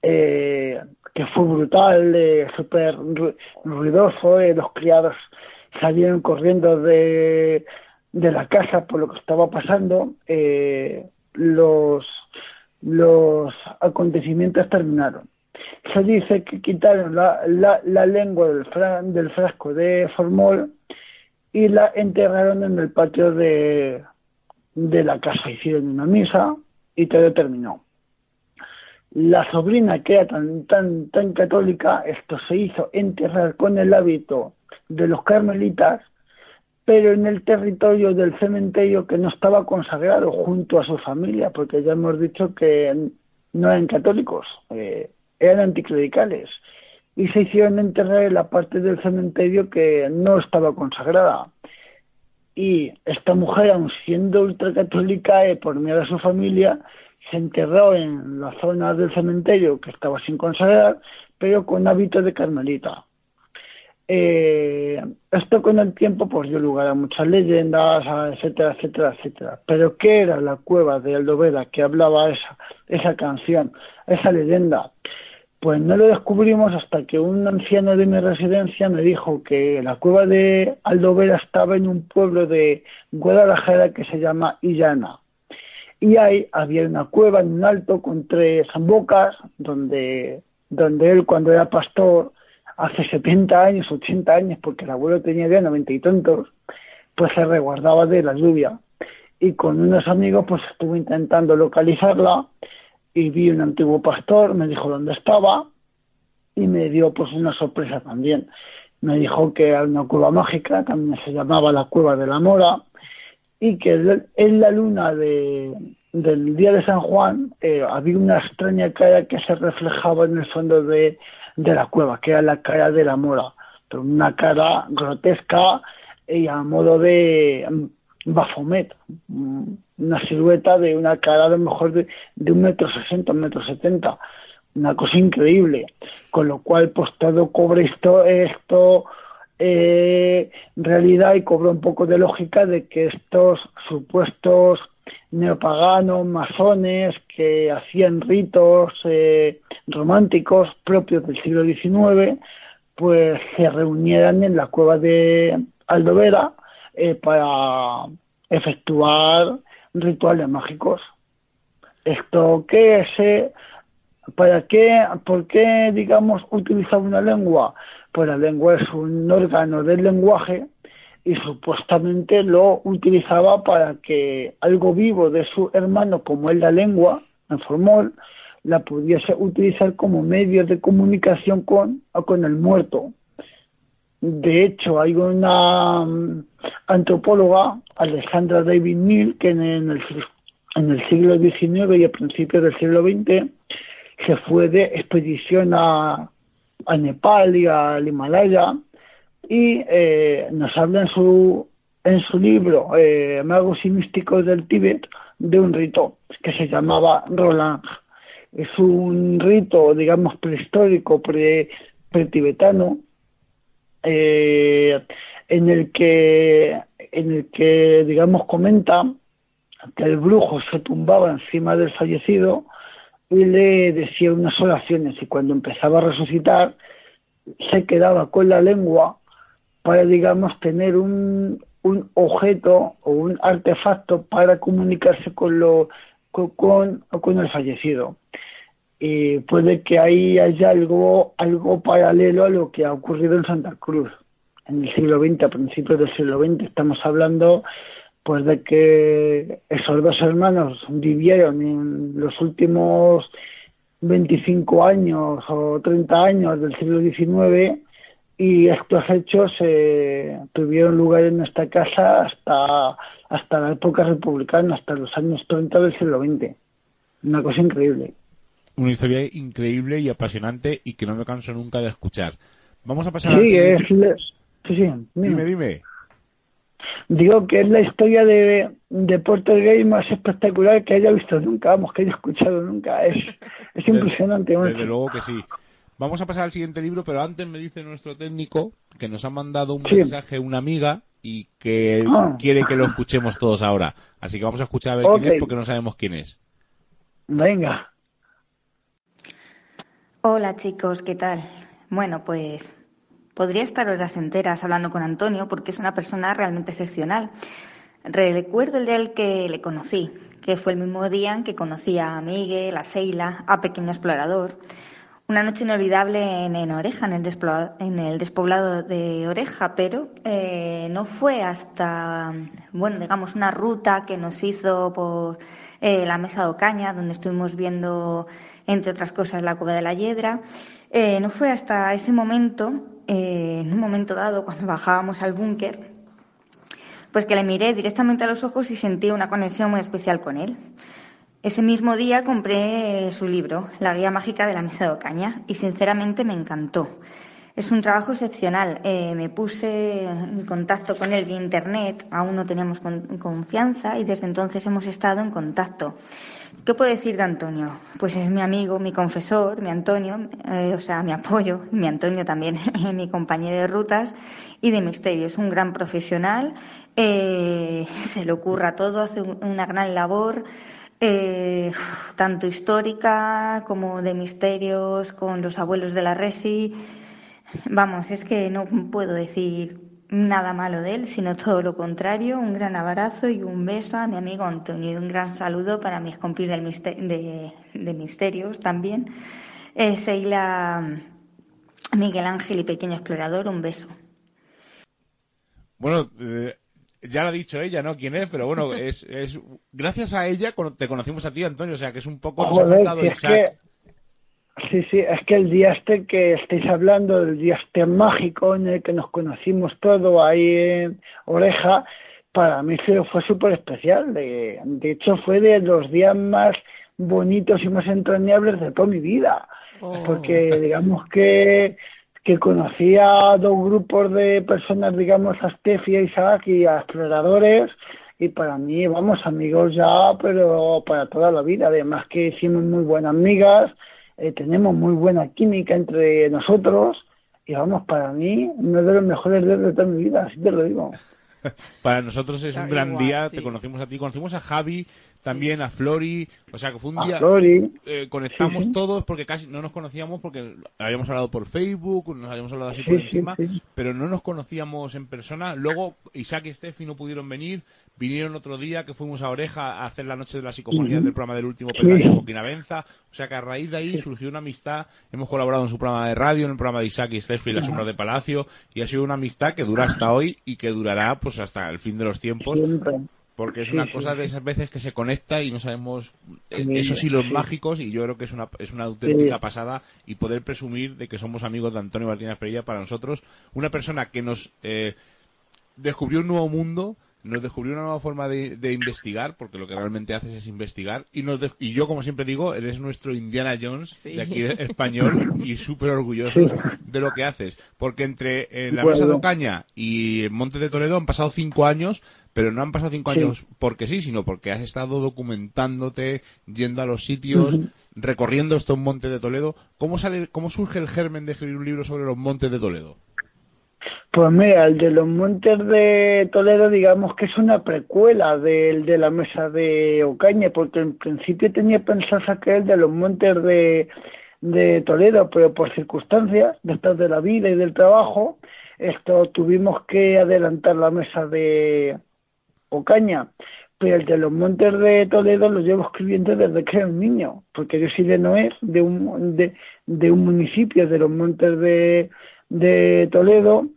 eh, que fue brutal, eh, súper ruidoso, eh, los criados salieron corriendo de, de la casa por lo que estaba pasando, eh, los, los acontecimientos terminaron. Se dice que quitaron la, la, lengua del, del frasco de formol y la enterraron en el patio de, de la casa. Hicieron una misa y todo terminó. La sobrina, que era tan, tan, tan católica, esto se hizo enterrar con el hábito de los carmelitas, pero en el territorio del cementerio que no estaba consagrado junto a su familia, porque ya hemos dicho que no eran católicos, eh, eran anticlericales y se hicieron enterrar en la parte del cementerio que no estaba consagrada. Y esta mujer, aun siendo ultracatólica, eh, por miedo a su familia, se enterró en la zona del cementerio que estaba sin consagrar, pero con hábito de carmelita. Eh, esto con el tiempo pues dio lugar a muchas leyendas, etcétera, etcétera, etcétera. Pero ¿qué era la cueva de Aldovera que hablaba esa, esa canción, esa leyenda? Pues no lo descubrimos hasta que un anciano de mi residencia me dijo que la cueva de Aldovera estaba en un pueblo de Guadalajara que se llama Illana. Y ahí había una cueva en un alto con tres bocas, donde, donde él cuando era pastor, hace 70 años, 80 años, porque el abuelo tenía ya 90 y tantos, pues se resguardaba de la lluvia. Y con unos amigos pues estuve intentando localizarla y vi un antiguo pastor, me dijo dónde estaba y me dio pues una sorpresa también. Me dijo que era una cueva mágica, también se llamaba la cueva de la mora y que en la luna de, del día de San Juan eh, había una extraña cara que se reflejaba en el fondo de, de la cueva, que era la cara de la mora, pero una cara grotesca y a modo de Bafomet, una silueta de una cara a lo mejor de, de un metro sesenta, un metro setenta, una cosa increíble, con lo cual pues todo cobre esto, esto eh, realidad y cobra un poco de lógica de que estos supuestos neopaganos, masones que hacían ritos eh, románticos propios del siglo XIX, pues se reunieran en la cueva de Aldovera eh, para efectuar rituales mágicos. Esto que se ¿Para qué, por qué, digamos, utilizar una lengua? Pues la lengua es un órgano del lenguaje y supuestamente lo utilizaba para que algo vivo de su hermano, como es la lengua, en formol, la pudiese utilizar como medio de comunicación con, con el muerto. De hecho, hay una mm, antropóloga, Alexandra David Neal, que en el, en el siglo XIX y a principios del siglo XX se fue de expedición a, a Nepal y al Himalaya y eh, nos habla en su, en su libro eh, Magos y Místicos del Tíbet de un rito que se llamaba Roland. Es un rito, digamos, prehistórico, pre, tibetano eh, en en el que digamos comenta que el brujo se tumbaba encima del fallecido y le decía unas oraciones y cuando empezaba a resucitar se quedaba con la lengua para, digamos, tener un, un objeto o un artefacto para comunicarse con, lo, con, con, el fallecido. Y puede que ahí haya algo, algo paralelo a lo que ha ocurrido en Santa Cruz en el siglo XX, a principios del siglo XX. Estamos hablando pues de que esos dos hermanos vivieron en los últimos 25 años o 30 años del siglo XIX y estos hechos eh, tuvieron lugar en esta casa hasta, hasta la época republicana, hasta los años 30 del siglo XX. Una cosa increíble. Una historia increíble y apasionante y que no me canso nunca de escuchar. Vamos a pasar sí, es, sí, sí, dime, dime. Digo que es la historia de, de Gay más espectacular que haya visto nunca, vamos, que haya escuchado nunca. Es, es impresionante. Desde, luego que sí. Vamos a pasar al siguiente libro, pero antes me dice nuestro técnico que nos ha mandado un mensaje una amiga y que ah. quiere que lo escuchemos todos ahora. Así que vamos a escuchar a ver quién es porque no sabemos quién es. Venga. Hola chicos, ¿qué tal? Bueno, pues Podría estar horas enteras hablando con Antonio porque es una persona realmente excepcional. Recuerdo el día en que le conocí, que fue el mismo día en que conocí a Miguel, a Seila, a Pequeño Explorador. Una noche inolvidable en, Oreja, en el, despoblado de Oreja, pero eh, no fue hasta, bueno, digamos, una ruta que nos hizo por eh, la Mesa de Ocaña, donde estuvimos viendo, entre otras cosas, la Cueva de la Hiedra. Eh, no fue hasta ese momento en un momento dado, cuando bajábamos al búnker, pues que le miré directamente a los ojos y sentí una conexión muy especial con él. Ese mismo día compré su libro, La Guía Mágica de la Mesa de Ocaña, y sinceramente me encantó. Es un trabajo excepcional. Eh, me puse en contacto con él vía internet, aún no teníamos confianza y desde entonces hemos estado en contacto. ¿Qué puedo decir de Antonio? Pues es mi amigo, mi confesor, mi Antonio, eh, o sea, mi apoyo, mi Antonio también, mi compañero de rutas y de misterio. Es un gran profesional, eh, se le ocurra todo, hace una gran labor. Eh, tanto histórica como de misterios con los abuelos de la Resi. Vamos, es que no puedo decir nada malo de él, sino todo lo contrario. Un gran abrazo y un beso a mi amigo Antonio y un gran saludo para mis compis del de, Misterios también. Eh, Seila Miguel Ángel y Pequeño Explorador, un beso. Bueno, eh, ya lo ha dicho ella, ¿no? ¿Quién es? Pero bueno, es, es gracias a ella te conocimos a ti, Antonio, o sea que es un poco... Sí, sí, es que el día este que estáis hablando, el día este mágico en el que nos conocimos todos ahí en Oreja, para mí fue súper especial. De, de, hecho, fue de los días más bonitos y más entrañables de toda mi vida. Oh. Porque digamos que, que conocí a dos grupos de personas, digamos, a Steffi, a Isaac y a exploradores, y para mí, vamos, amigos ya, pero para toda la vida. Además que hicimos muy buenas amigas eh, tenemos muy buena química entre nosotros y vamos, para mí, uno de los mejores días de toda mi vida, así te lo digo. para nosotros es un gran día, te conocimos a ti, conocimos a Javi también a Flori, o sea que fue un día eh, conectamos todos porque casi no nos conocíamos porque habíamos hablado por Facebook, nos habíamos hablado así por encima, pero no nos conocíamos en persona. Luego Isaac y Steffi no pudieron venir, vinieron otro día que fuimos a Oreja a hacer la noche de la psicofonía del programa del último peldaño Joaquín Avenza, o sea que a raíz de ahí surgió una amistad, hemos colaborado en su programa de radio, en el programa de Isaac y Steffi, La Sombra de Palacio, y ha sido una amistad que dura hasta hoy y que durará pues hasta el fin de los tiempos. Porque es una cosa de esas veces que se conecta y no sabemos eh, esos hilos mágicos y yo creo que es una, es una auténtica pasada y poder presumir de que somos amigos de Antonio Martínez Perilla para nosotros, una persona que nos eh, descubrió un nuevo mundo, nos descubrió una nueva forma de, investigar, porque lo que realmente haces es investigar, y, nos y yo, como siempre digo, eres nuestro Indiana Jones de aquí español y súper orgulloso de lo que haces, porque entre eh, la Mesa de Ocaña y Monte de Toledo han pasado cinco años, pero no han pasado cinco años porque sí, sino porque has estado documentándote, yendo a los sitios, recorriendo estos montes de Toledo. ¿Cómo, sale, ¿Cómo surge el germen de escribir un libro sobre los montes de Toledo? Pues mira, el de los Montes de Toledo, digamos que es una precuela del de la Mesa de Ocaña, porque en principio tenía pensado sacar el de los Montes de, de Toledo, pero por circunstancias, después de la vida y del trabajo, esto tuvimos que adelantar la Mesa de Ocaña. Pero el de los Montes de Toledo lo llevo escribiendo desde que era un niño, porque yo soy de Noé, de un, de, un municipio de los Montes de, de Toledo,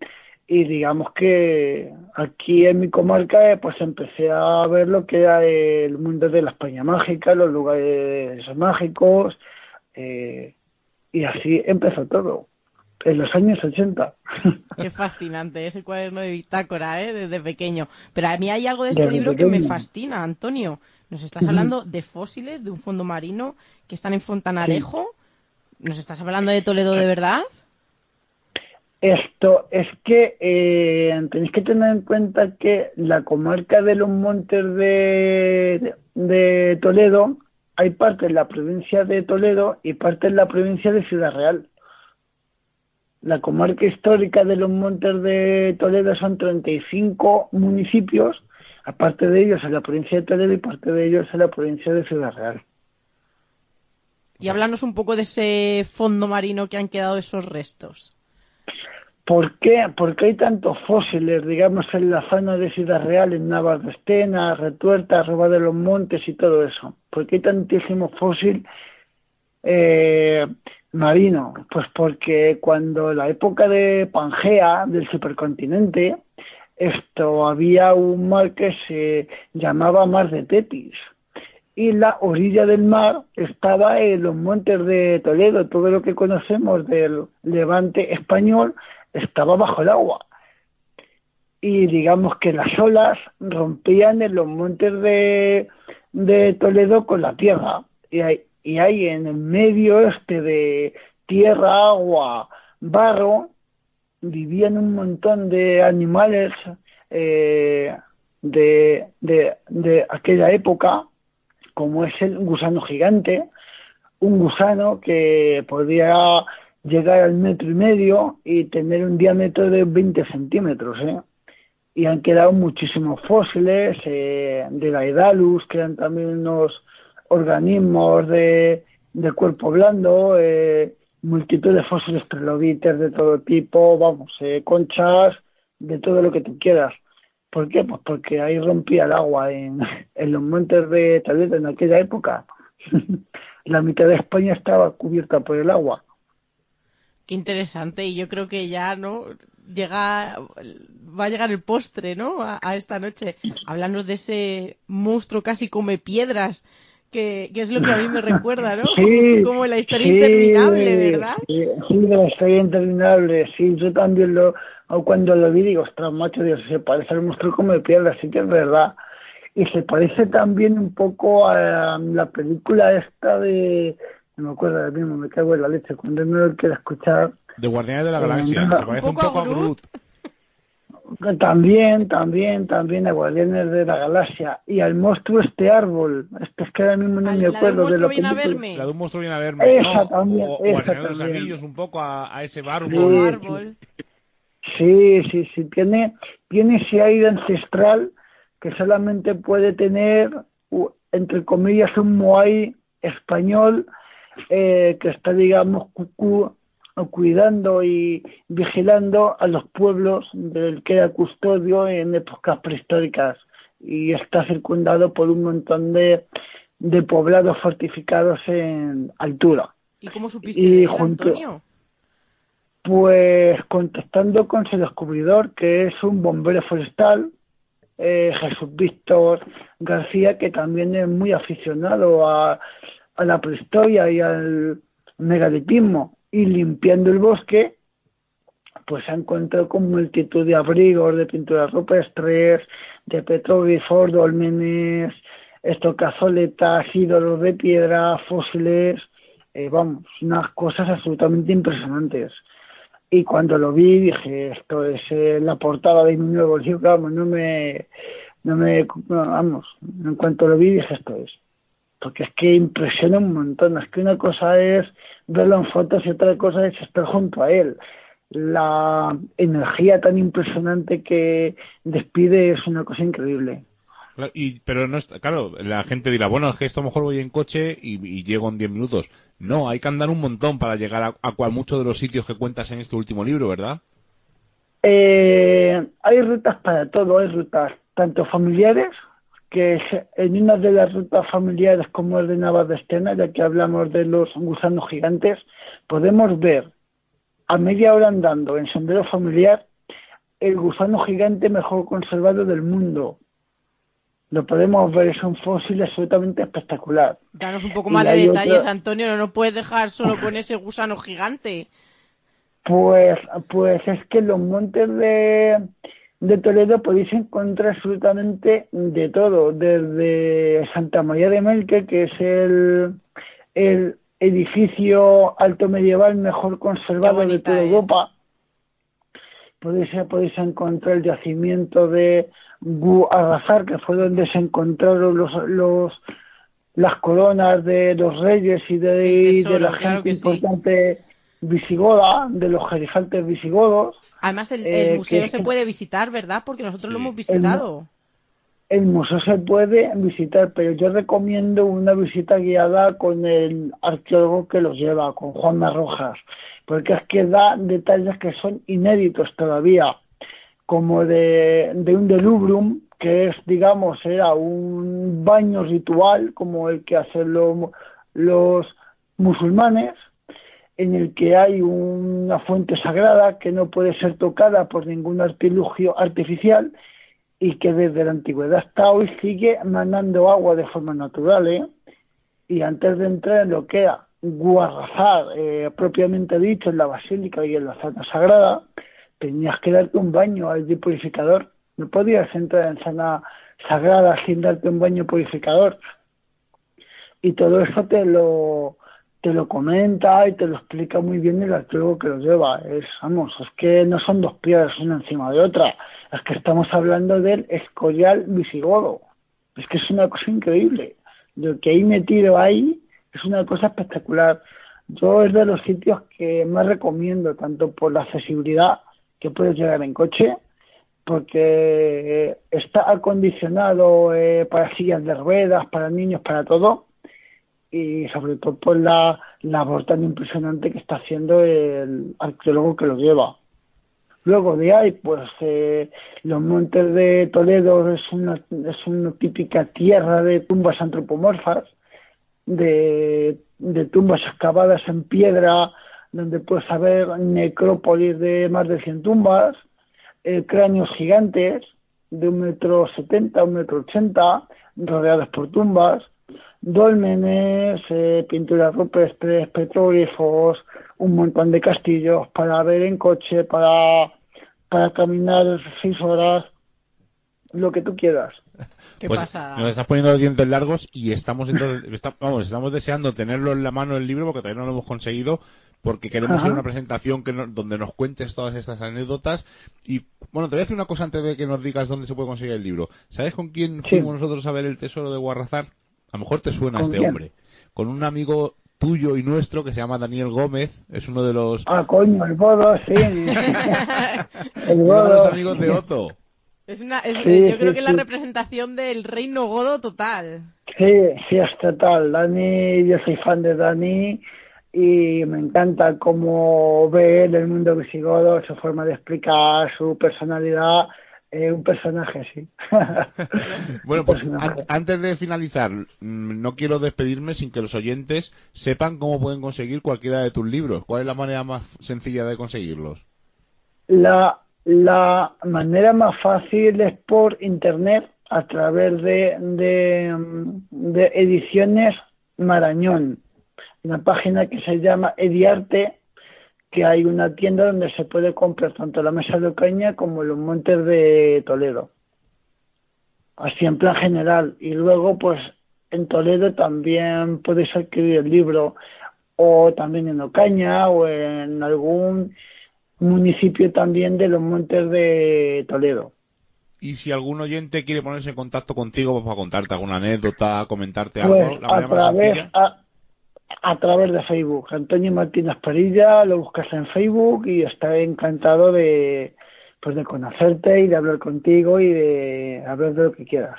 y digamos que aquí en mi comarca eh, pues empecé a ver lo que era el mundo de la España mágica, los lugares mágicos eh, y así empezó todo en los años 80. Qué fascinante ese cuaderno de bitácora, ¿eh? desde pequeño. Pero a mí hay algo de este libro que me fascina, Antonio. Nos estás hablando de fósiles de un fondo marino que están en Fontanarejo. ¿Nos estás hablando de Toledo de verdad? Esto es que eh, tenéis que tener en cuenta que la comarca de los montes de, de Toledo, hay parte en la provincia de Toledo y parte en la provincia de Ciudad Real. La comarca histórica de los montes de Toledo son 35 municipios, aparte de ellos en la provincia de Toledo y parte de ellos en la provincia de Ciudad Real. Y háblanos un poco de ese fondo marino que han quedado esos restos. ¿Por qué? Porque hay tantos fósiles, digamos, en la zona de Ciudad Real, en Navas de Estena, Retuerta, Roba de los Montes y todo eso. ¿Por qué hay tantísimo fósil eh, marino? Pues porque cuando la época de Pangea, del supercontinente, esto había un mar que se llamaba Mar de Tetis y la orilla del mar estaba en los montes de Toledo, todo lo que conocemos del levante español estaba bajo el agua. Y digamos que las olas rompían en los montes de, de Toledo con la tierra. Y hay, y hay en el medio este de tierra, agua, barro, vivían un montón de animales eh, de, de, de aquella época, como es el gusano gigante, un gusano que podía llegar al metro y medio y tener un diámetro de 20 centímetros, ¿eh? Y han quedado muchísimos fósiles eh, de la Edalus, que eran también unos organismos de, cuerpo blando, eh, multitud de fósiles trilobites de todo tipo, vamos, eh, conchas, de todo lo que tú quieras. ¿Por qué? Pues porque ahí rompía el agua en, los montes de Toledo en aquella época. la mitad de España estaba cubierta por el agua interesante y yo creo que ya no llega va a llegar el postre no a, esta noche Hablando de ese monstruo casi come piedras que, es lo que a mí me recuerda no como, la historia interminable verdad sí, la historia interminable sí yo también lo cuando lo vi digo ostras macho Dios se parece al monstruo come piedras sí que es verdad y se parece también un poco a la película esta de no me acuerdo del mismo, me cago en la leche, cuando no lo quiero escuchar. De Guardianes de la Galaxia, se parece un poco, a Groot. También, también, también a Guardianes de la Galaxia. Y al monstruo este árbol. Este es que ahora mismo no me acuerdo de, lo que... A verme. La de un monstruo viene a verme. Esa también. O, esa de los Anillos, un poco a, ese árbol. Sí, sí, sí. Tiene, tiene ese aire ancestral que solamente puede tener entre comillas, un Moai español eh, que está, digamos, cuidando y vigilando a los pueblos del que era custodio en épocas prehistóricas y está circundado por un montón de, de poblados fortificados en altura. ¿Y cómo supiste y Antonio? Pues contactando con su descubridor, que es un bombero forestal, eh, Jesús Víctor García, que también es muy aficionado a, a la prehistoria y al megalitismo. Y limpiando el bosque, pues se ha encontrado con multitud de abrigos, de pinturas rupestres, de petroglifos, dolmenes, estocazoletas, ídolos de piedra, fósiles, eh, vamos, unas cosas absolutamente impresionantes. Y cuando lo vi dije, esto es eh, la portada de mi nuevo libro, vamos, no me, no me, vamos, en cuanto lo vi dije, esto es. Porque es que impresiona un montón, es que una cosa es verlo en fotos y otra cosa es estar junto a él. La energía tan impresionante que despide es una cosa increíble. Y, pero no está, claro, la gente dirá, bueno, es que esto a lo mejor voy en coche y, llego en 10 minutos. No, hay que andar un montón para llegar a, a, muchos de los sitios que cuentas en este último libro, ¿verdad? Eh, hay rutas para todo, hay rutas tanto familiares, que en una de las rutas familiares como el de Navas de Estena, ya que hablamos de los gusanos gigantes, podemos ver a media hora andando en sendero familiar el gusano gigante mejor conservado del mundo, lo podemos ver, es un fósil absolutamente espectacular. Danos un poco más de detalles, Antonio, no nos puedes dejar solo con ese gusano gigante. Pues, pues es que los montes de, de Toledo podéis encontrar absolutamente de todo, desde Santa María de Melque, que es el, el edificio alto medieval mejor conservado de toda Europa. Podéis, podéis encontrar el yacimiento de Gu que fue donde se encontraron los, los las coronas de los reyes y de, de la gente importante visigoda, de los jerifantes visigodos. Además, el, eh, museo se puede visitar, ¿verdad? Porque nosotros lo hemos visitado. El, museo se puede visitar, pero yo recomiendo una visita guiada con el arqueólogo que los lleva, con Juan Rojas, porque es que da detalles que son inéditos todavía como de, de un delubrum, que es, digamos, era un baño ritual como el que hacen los musulmanes, en el que hay una fuente sagrada que no puede ser tocada por ningún artilugio artificial y que desde la antigüedad hasta hoy sigue mandando agua de forma natural. ¿eh? Y antes de entrar en lo que era Guarrazar, eh, propiamente dicho, en la basílica y en la zona sagrada, tenías que darte un baño al purificador. No podías entrar en zona sagrada sin darte un baño purificador. Y todo eso te lo te lo comenta y te lo explica muy bien el arqueólogo que lo lleva. Es, vamos, es que no son dos piedras una encima de otra. Es que estamos hablando del escorial visigodo. Es que es una cosa increíble. Lo que hay metido ahí es una cosa espectacular. Yo es de los sitios que más recomiendo, tanto por la accesibilidad que puedes llegar en coche porque está acondicionado eh, para sillas de ruedas, para niños, para todo y sobre todo por la labor tan impresionante que está haciendo el arqueólogo que lo lleva. Luego de ahí, pues eh, los montes de Toledo es una, es una típica tierra de tumbas antropomorfas, de, de tumbas excavadas en piedra, donde puedes haber necrópolis de más de 100 tumbas, eh, cráneos gigantes de un metro setenta, un metro ochenta, rodeados por tumbas, dólmenes, eh, pinturas rupestres, petróglifos, un montón de castillos para ver en coche, para, para caminar seis horas, lo que tú quieras. ¿Qué pues pasa? Nos estás poniendo los dientes largos y estamos, vamos, estamos deseando tenerlo en la mano el libro porque todavía no lo hemos conseguido porque queremos hacer una presentación que donde nos cuentes todas estas anécdotas. Y bueno, te voy a decir una cosa antes de que nos digas dónde se puede conseguir el libro. ¿Sabes con quién fuimos nosotros a ver el tesoro de Guarrazar? A lo mejor te suena este hombre. Con un amigo tuyo y nuestro que se llama Daniel Gómez, es uno de los... Ah, coño, el bodo, sí. el Uno de los amigos de Otto. Es una, yo creo que es la representación del reino godo total. Sí, sí, es total. Dani, yo soy fan de Dani y me encanta cómo ve él el mundo visigodo, su forma de explicar, su personalidad. Eh, un personaje, sí. bueno, pues antes de finalizar, mm, no quiero despedirme sin que los oyentes sepan cómo pueden conseguir cualquiera de tus libros. ¿Cuál es la manera más sencilla de conseguirlos? La, la manera más fácil es por internet a través de, de, ediciones Marañón, una página que se llama Ediarte, que hay una tienda donde se puede comprar tanto la mesa de Ocaña como los montes de Toledo. Así en plan general. Y luego, pues en Toledo también podéis adquirir el libro, o también en Ocaña, o en algún municipio también de los montes de Toledo. Y si algún oyente quiere ponerse en contacto contigo pues, para contarte alguna anécdota, comentarte algo, pues, a, través, a, través de Facebook. Antonio Martínez Parilla, lo buscas en Facebook y estaré encantado de, pues, de conocerte y de hablar contigo y de hablar de lo que quieras.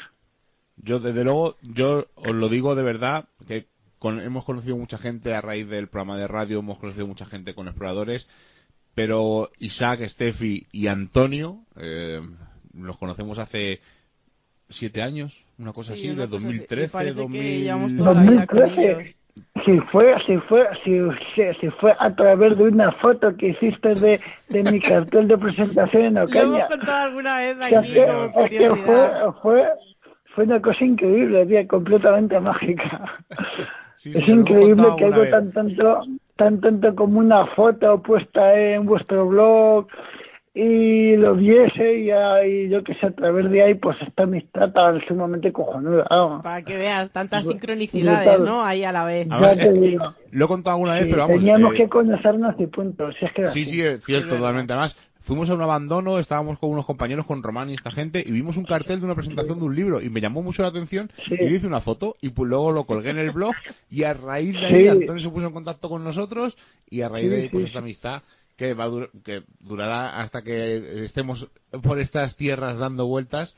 Yo, desde luego, yo os lo digo de verdad, que hemos conocido mucha gente a raíz del programa de radio, hemos conocido mucha gente con exploradores, pero Isaac, Steffi y Antonio, eh, los conocemos hace siete años, una cosa así, de 2013, 2013. Si fue, si fue, si, si, fue a través de una foto que hiciste de, de mi cartel de presentación en Ocaña. Lo hemos contado alguna vez aquí, fue, fue, fue una cosa increíble, tía, completamente mágica. es increíble que algo tan tanto, tan tanto como una foto puesta en vuestro blog y lo viese y, ahí, yo que sé, a través de ahí, pues esta amistad tan sumamente cojonuda. Para que veas tantas sincronicidades, ¿no? Ahí a la vez. Lo he contado alguna vez, pero vamos. Teníamos eh, que conocernos y punto. Si es que sí, sí, es cierto, totalmente. Además, fuimos a un abandono, estábamos con unos compañeros, con Román y esta gente, y vimos un cartel de una presentación de un libro, y me llamó mucho la atención, y hice una foto, y pues luego lo colgué en el blog, y a raíz de ahí Antonio se puso en contacto con nosotros, y a raíz de ahí, pues esta amistad que, va que durará hasta que estemos por estas tierras dando vueltas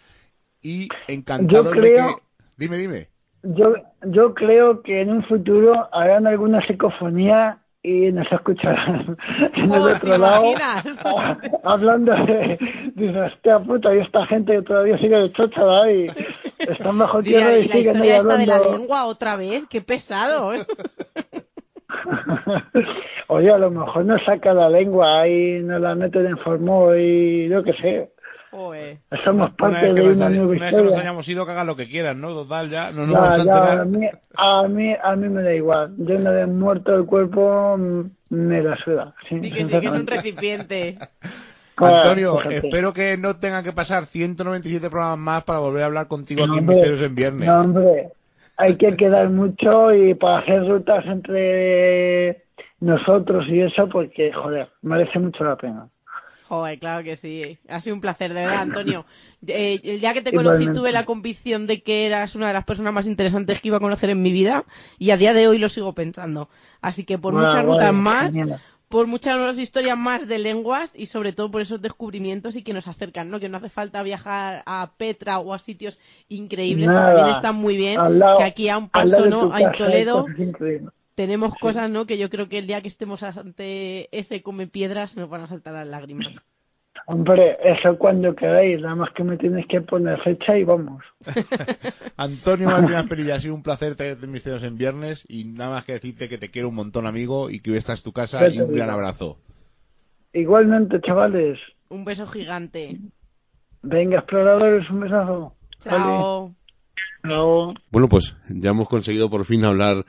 y encantado de que... Dime, dime. Yo, yo creo que en un futuro harán alguna psicofonía y nos escucharán en el otro lado hablando de, de hostia puta y esta gente que todavía sigue de chocha y están bajo tierra y, y, la historia esta de la lengua otra vez qué pesado. Oye, a lo mejor nos saca la lengua y nos la meten en formol y yo qué sé. Somos parte de una nueva historia. que nos hayamos ido, que hagan lo que quieran, ¿no? Total, ya no nos a, a, mí, a, mí, a mí me da igual. Yo no de muerto el cuerpo me la suda. Sí, que sí, que es un recipiente. Antonio, espero que no tengan que pasar 197 programas más para volver a hablar contigo aquí en Misterios en Viernes. No, hombre, hay que quedar mucho y para hacer rutas entre nosotros y eso, porque, joder, merece mucho la pena. Joder, claro que sí. Ha sido un placer, de verdad, Antonio. Eh, el día que te conocí tuve la convicción de que eras una de las personas más interesantes que iba a conocer en mi vida y a día de hoy lo sigo pensando. Así que por muchas rutas más, por muchas historias más de lenguas y sobre todo por esos descubrimientos y que nos acercan, ¿no? Que no hace falta viajar a Petra o a sitios increíbles que también están muy bien, que aquí a un paso, ¿no? A Toledo tenemos cosas, ¿no? Que yo creo que el día que estemos ante ese come piedras me van a saltar las lágrimas. Hombre, eso cuando queráis, nada más que me tienes que poner fecha y vamos. Antonio Martínez Perilla, ha sido un placer tenerte Misterios en viernes y nada más que decirte que te quiero un montón, amigo, y que esta es tu casa y un gran abrazo. Igualmente, chavales. Un beso gigante. Venga, exploradores, un besazo. Chao. Chao. Bueno, pues ya hemos conseguido por fin hablar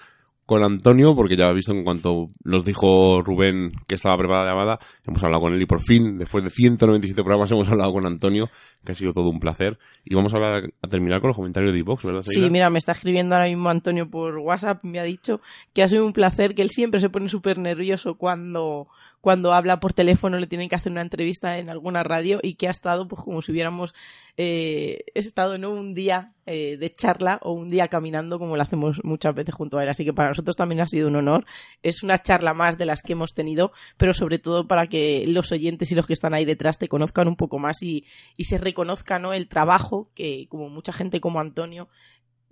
con Antonio, porque ya visto en cuanto nos dijo Rubén que estaba preparada la llamada, hemos hablado con él y por fin, después de 197 programas, hemos hablado con Antonio, que ha sido todo un placer. Y vamos a, hablar, a terminar con los comentarios de iVox, ¿verdad? Sí, mira, me está escribiendo ahora mismo Antonio por WhatsApp, me ha dicho que ha sido un placer, que él siempre se pone súper nervioso cuando cuando habla por teléfono le tienen que hacer una entrevista en alguna radio y que ha estado pues como si hubiéramos eh, estado en un día eh, de charla o un día caminando como lo hacemos muchas veces junto a él. Así que para nosotros también ha sido un honor. Es una charla más de las que hemos tenido, pero sobre todo para que los oyentes y los que están ahí detrás te conozcan un poco más y, se reconozca ¿no? el trabajo que como mucha gente como Antonio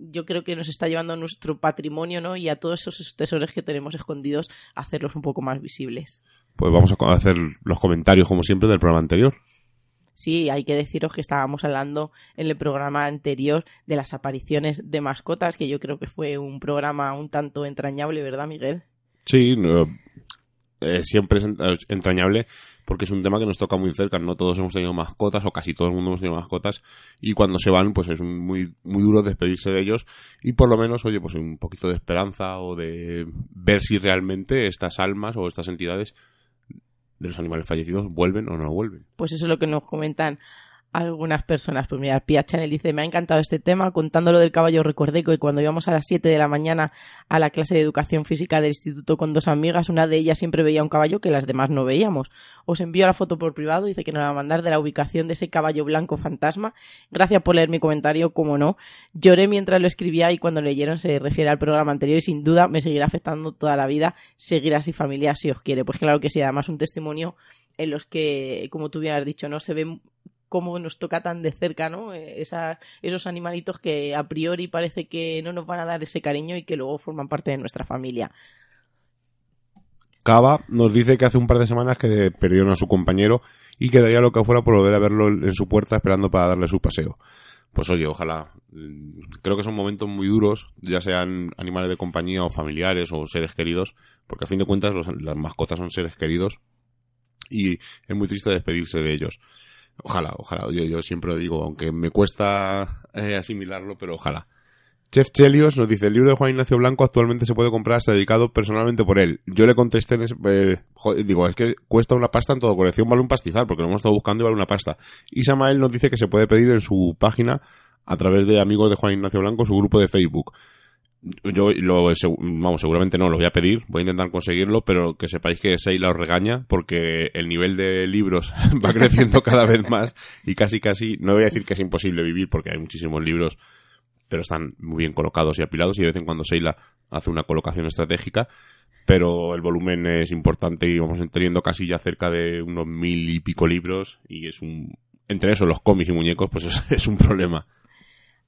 yo creo que nos está llevando a nuestro patrimonio, ¿no? Y a todos esos tesoros que tenemos escondidos, hacerlos un poco más visibles. Pues vamos a hacer los comentarios, como siempre, del programa anterior. Sí, hay que deciros que estábamos hablando en el programa anterior de las apariciones de mascotas, que yo creo que fue un programa un tanto entrañable, ¿verdad, Miguel? Sí, eh, siempre es entrañable porque es un tema que nos toca muy cerca. No todos hemos tenido mascotas o casi todo el mundo hemos tenido mascotas y cuando se van pues es muy, muy duro despedirse de ellos y por lo menos, oye, pues un poquito de esperanza o de ver si realmente estas almas o estas entidades de los animales fallecidos vuelven o no vuelven. Pues eso es lo que nos comentan algunas personas. Pues mira, Pia Chanel dice, me ha encantado este tema. Contándolo del caballo, recordé que cuando íbamos a las 7 de la mañana a la clase de educación física del instituto con dos amigas, una de ellas siempre veía un caballo que las demás no veíamos. Os envío la foto por privado, dice que nos va a mandar de la ubicación de ese caballo blanco fantasma. Gracias por leer mi comentario, como no. Lloré mientras lo escribía y cuando leyeron se refiere al programa anterior y sin duda me seguirá afectando toda la vida seguir así familia si os quiere. Pues claro que sí, además un testimonio en los que, como tú bien has dicho, no se ven cómo nos toca tan de cerca, ¿no? Eh, esos animalitos que a priori parece que no nos van a dar ese cariño y que luego forman parte de nuestra familia. Cava nos dice que hace un par de semanas que perdieron a su compañero y que daría lo que fuera por volver a verlo en su puerta esperando para darle su paseo. Pues oye, ojalá. Creo que son momentos muy duros, ya sean animales de compañía o familiares o seres queridos, porque a fin de cuentas las mascotas son seres queridos y es muy triste despedirse de ellos. Ojalá, ojalá. Yo, siempre lo digo, aunque me cuesta eh, asimilarlo, pero ojalá. Chef Chelios nos dice, el libro de Juan Ignacio Blanco actualmente se puede comprar hasta dedicado personalmente por él. Yo le contesté en ese, eh, digo, es que cuesta una pasta en todo colección, vale un pastizal, porque lo hemos estado buscando y vale una pasta. Y Samael nos dice que se puede pedir en su página a través de amigos de Juan Ignacio Blanco, su grupo de Facebook yo lo vamos seguramente no lo voy a pedir voy a intentar conseguirlo pero que sepáis que Seila os regaña porque el nivel de libros va creciendo cada vez más y casi casi no voy a decir que es imposible vivir porque hay muchísimos libros pero están muy bien colocados y apilados y de vez en cuando Seila hace una colocación estratégica pero el volumen es importante y vamos teniendo casi ya cerca de unos mil y pico libros y es un entre eso los cómics y muñecos pues es un problema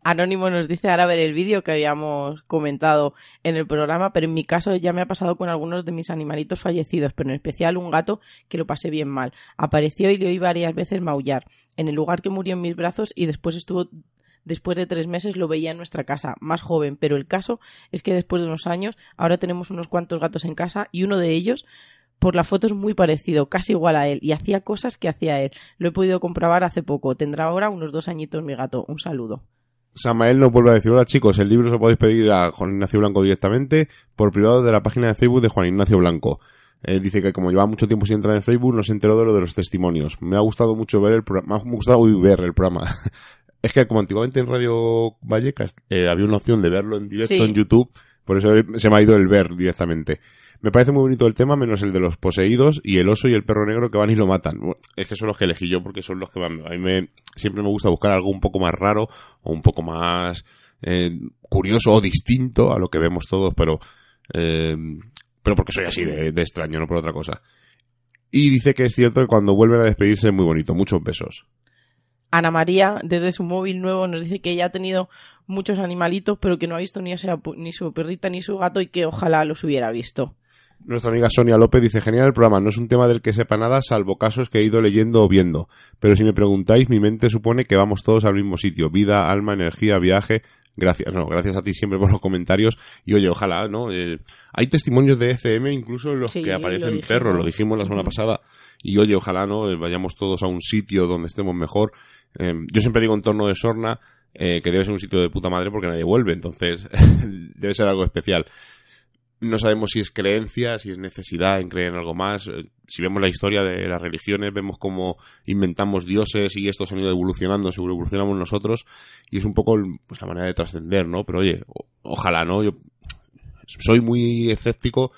Anónimo nos dice ahora ver el vídeo que habíamos comentado en el programa, pero en mi caso ya me ha pasado con algunos de mis animalitos fallecidos, pero en especial un gato que lo pasé bien mal. Apareció y le oí varias veces maullar en el lugar que murió en mis brazos y después estuvo después de tres meses lo veía en nuestra casa, más joven, pero el caso es que después de unos años ahora tenemos unos cuantos gatos en casa y uno de ellos por la foto es muy parecido, casi igual a él, y hacía cosas que hacía él. Lo he podido comprobar hace poco. Tendrá ahora unos dos añitos mi gato. Un saludo. Samael nos vuelve a decir, hola chicos, el libro se lo podéis pedir a Juan Ignacio Blanco directamente por privado de la página de Facebook de Juan Ignacio Blanco. Eh, dice que como lleva mucho tiempo sin entrar en Facebook, no se enteró de lo de los testimonios. Me ha gustado mucho ver el programa, me ha gustado ver el programa. es que como antiguamente en Radio Vallecas eh, había una opción de verlo en directo en YouTube, por eso se me ha ido el ver directamente. Me parece muy bonito el tema, menos el de los poseídos y el oso y el perro negro que van y lo matan. Es que son los que elegí yo porque son los que van. A mí me, siempre me gusta buscar algo un poco más raro o un poco más eh, curioso o distinto a lo que vemos todos, pero, eh, pero porque soy así de, extraño, no por otra cosa. Y dice que es cierto que cuando vuelven a despedirse es muy bonito. Muchos besos. Ana María, desde su móvil nuevo, nos dice que ella ha tenido muchos animalitos, pero que no ha visto ni, ni su perrita ni su gato y que ojalá los hubiera visto. Nuestra amiga Sonia López dice, genial el programa, no es un tema del que sepa nada, salvo casos que he ido leyendo o viendo. Pero si me preguntáis, mi mente supone que vamos todos al mismo sitio. Vida, alma, energía, viaje. Gracias, no, gracias a ti siempre por los comentarios. Y oye, ojalá, ¿no? Eh, hay testimonios de ECM incluso en los que aparecen perros, lo dijimos la semana pasada. Y oye, ojalá, ¿no? Eh, vayamos todos a un sitio donde estemos mejor. Eh, yo siempre digo en torno de Sorna, que debe ser un sitio de puta madre porque nadie vuelve, entonces debe ser algo especial no sabemos si es creencia, si es necesidad en creer en algo más. Eh, si vemos la historia de las religiones, vemos cómo inventamos dioses y estos han ido evolucionando, seguro evolucionamos nosotros, y es un poco pues, la manera de trascender, ¿no? Pero oye, ojalá, ¿no? Yo soy muy escéptico,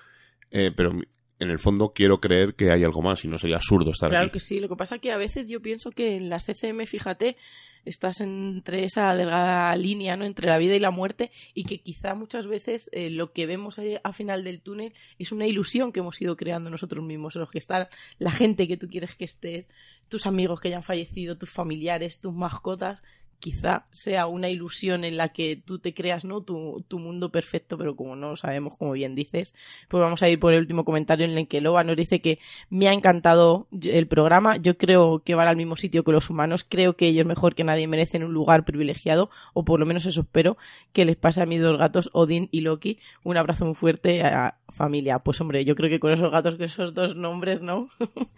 eh, pero en el fondo quiero creer que hay algo más y no sería absurdo estar claro aquí. Claro que sí, lo que pasa es que a veces yo pienso que en las SM, fíjate, estás entre esa delgada línea, ¿no? Entre la vida y la muerte y que quizá muchas veces eh, lo que vemos a final del túnel es una ilusión que hemos ido creando nosotros mismos, en los que está la gente que tú quieres que estés, tus amigos que hayan fallecido, tus familiares, tus mascotas, quizá sea una ilusión en la que tú te creas, ¿no? Tu, tu, mundo perfecto, pero como no lo sabemos, como bien dices, pues vamos a ir por el último comentario en el que Loba nos dice que me ha encantado el programa, yo creo que van al mismo sitio que los humanos, creo que ellos mejor que nadie merecen un lugar privilegiado, o por lo menos eso espero que les pase a mis dos gatos, Odin y Loki. Un abrazo muy fuerte a familia. Pues hombre, yo creo que con esos gatos, con esos dos nombres, ¿no?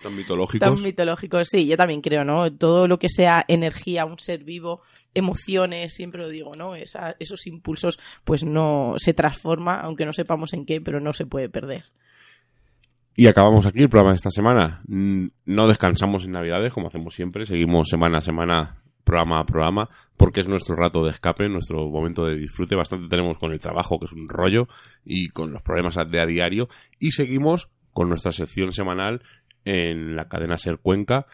Tan mitológicos. Tan mitológicos, sí, yo también creo, ¿no? Todo lo que sea energía, un ser vivo, emociones, siempre lo digo, ¿no? esos impulsos, pues no se transforma, aunque no sepamos en qué, pero no se puede perder. Y acabamos aquí el programa de esta semana. No descansamos en Navidades, como hacemos siempre. Seguimos semana a semana, programa a programa, porque es nuestro rato de escape, nuestro momento de disfrute. Bastante tenemos con el trabajo, que es un rollo, y con los problemas de a diario. Y seguimos con nuestra sección semanal en la cadena Ser Cuenca,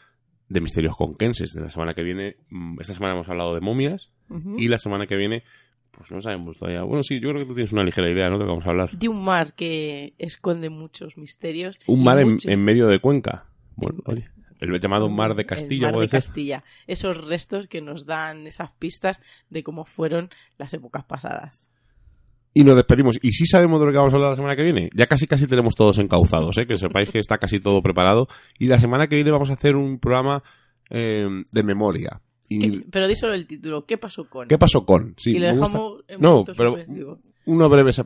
de Misterios Conquenses. De la semana que viene, mm, esta semana hemos hablado de momias y la semana que viene, pues no sabemos todavía. Bueno, sí, yo creo que tú tienes una ligera idea, ¿no? De lo que vamos a hablar. De un mar que esconde muchos misterios. Un mar en, medio de Cuenca. Bueno, oye. El llamado Mar de Castilla, el mar de Castilla. Esos restos que nos dan esas pistas de cómo fueron las épocas pasadas y nos despedimos. Y sí sabemos de lo que vamos a hablar la semana que viene. Ya casi casi tenemos todos encauzados, ¿eh? que sepáis que está casi todo preparado. Y la semana que viene vamos a hacer un programa eh, de memoria. Y... Pero di solo el título, ¿qué pasó con? ¿Qué pasó con? Sí, y lo dejamos en No, pero unos breves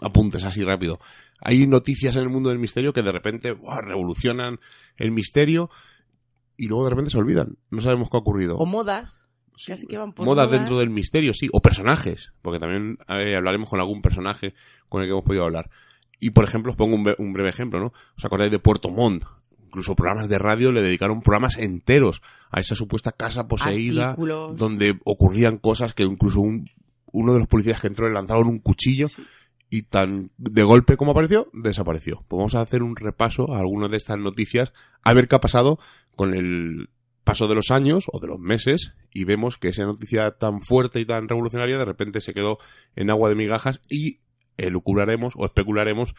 apuntes así rápido. Hay noticias en el mundo del misterio que de repente revolucionan el misterio y luego de repente se olvidan. No sabemos qué ha ocurrido. O modas Casi que van por modas dentro del misterio, sí. O personajes, porque también hablaremos con algún personaje con el que hemos podido hablar. Y, por ejemplo, os pongo un, breve ejemplo, ¿no? ¿Os acordáis de Puerto Montt? Incluso programas de radio le dedicaron programas enteros a esa supuesta casa poseída, donde ocurrían cosas que incluso uno de los policías que entró le lanzaron un cuchillo y tan de golpe como apareció, desapareció. Pues vamos a hacer un repaso a algunas de estas noticias, a ver qué ha pasado con el paso de los años o de los meses y vemos que esa noticia tan fuerte y tan revolucionaria de repente se quedó en agua de migajas y elucubraremos o especularemos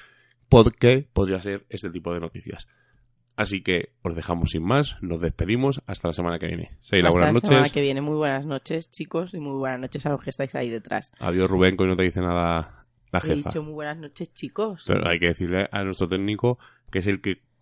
por qué podría ser este tipo de noticias. Así que os dejamos sin más, nos despedimos hasta la semana que viene. Seila, buenas noches. la semana que viene, muy buenas noches, chicos, y muy buenas noches a los que estáis ahí detrás. Adiós, Rubén, que hoy no te dice nada la jefa. He dicho muy buenas noches, chicos. Pero hay que decirle a nuestro técnico, que es el que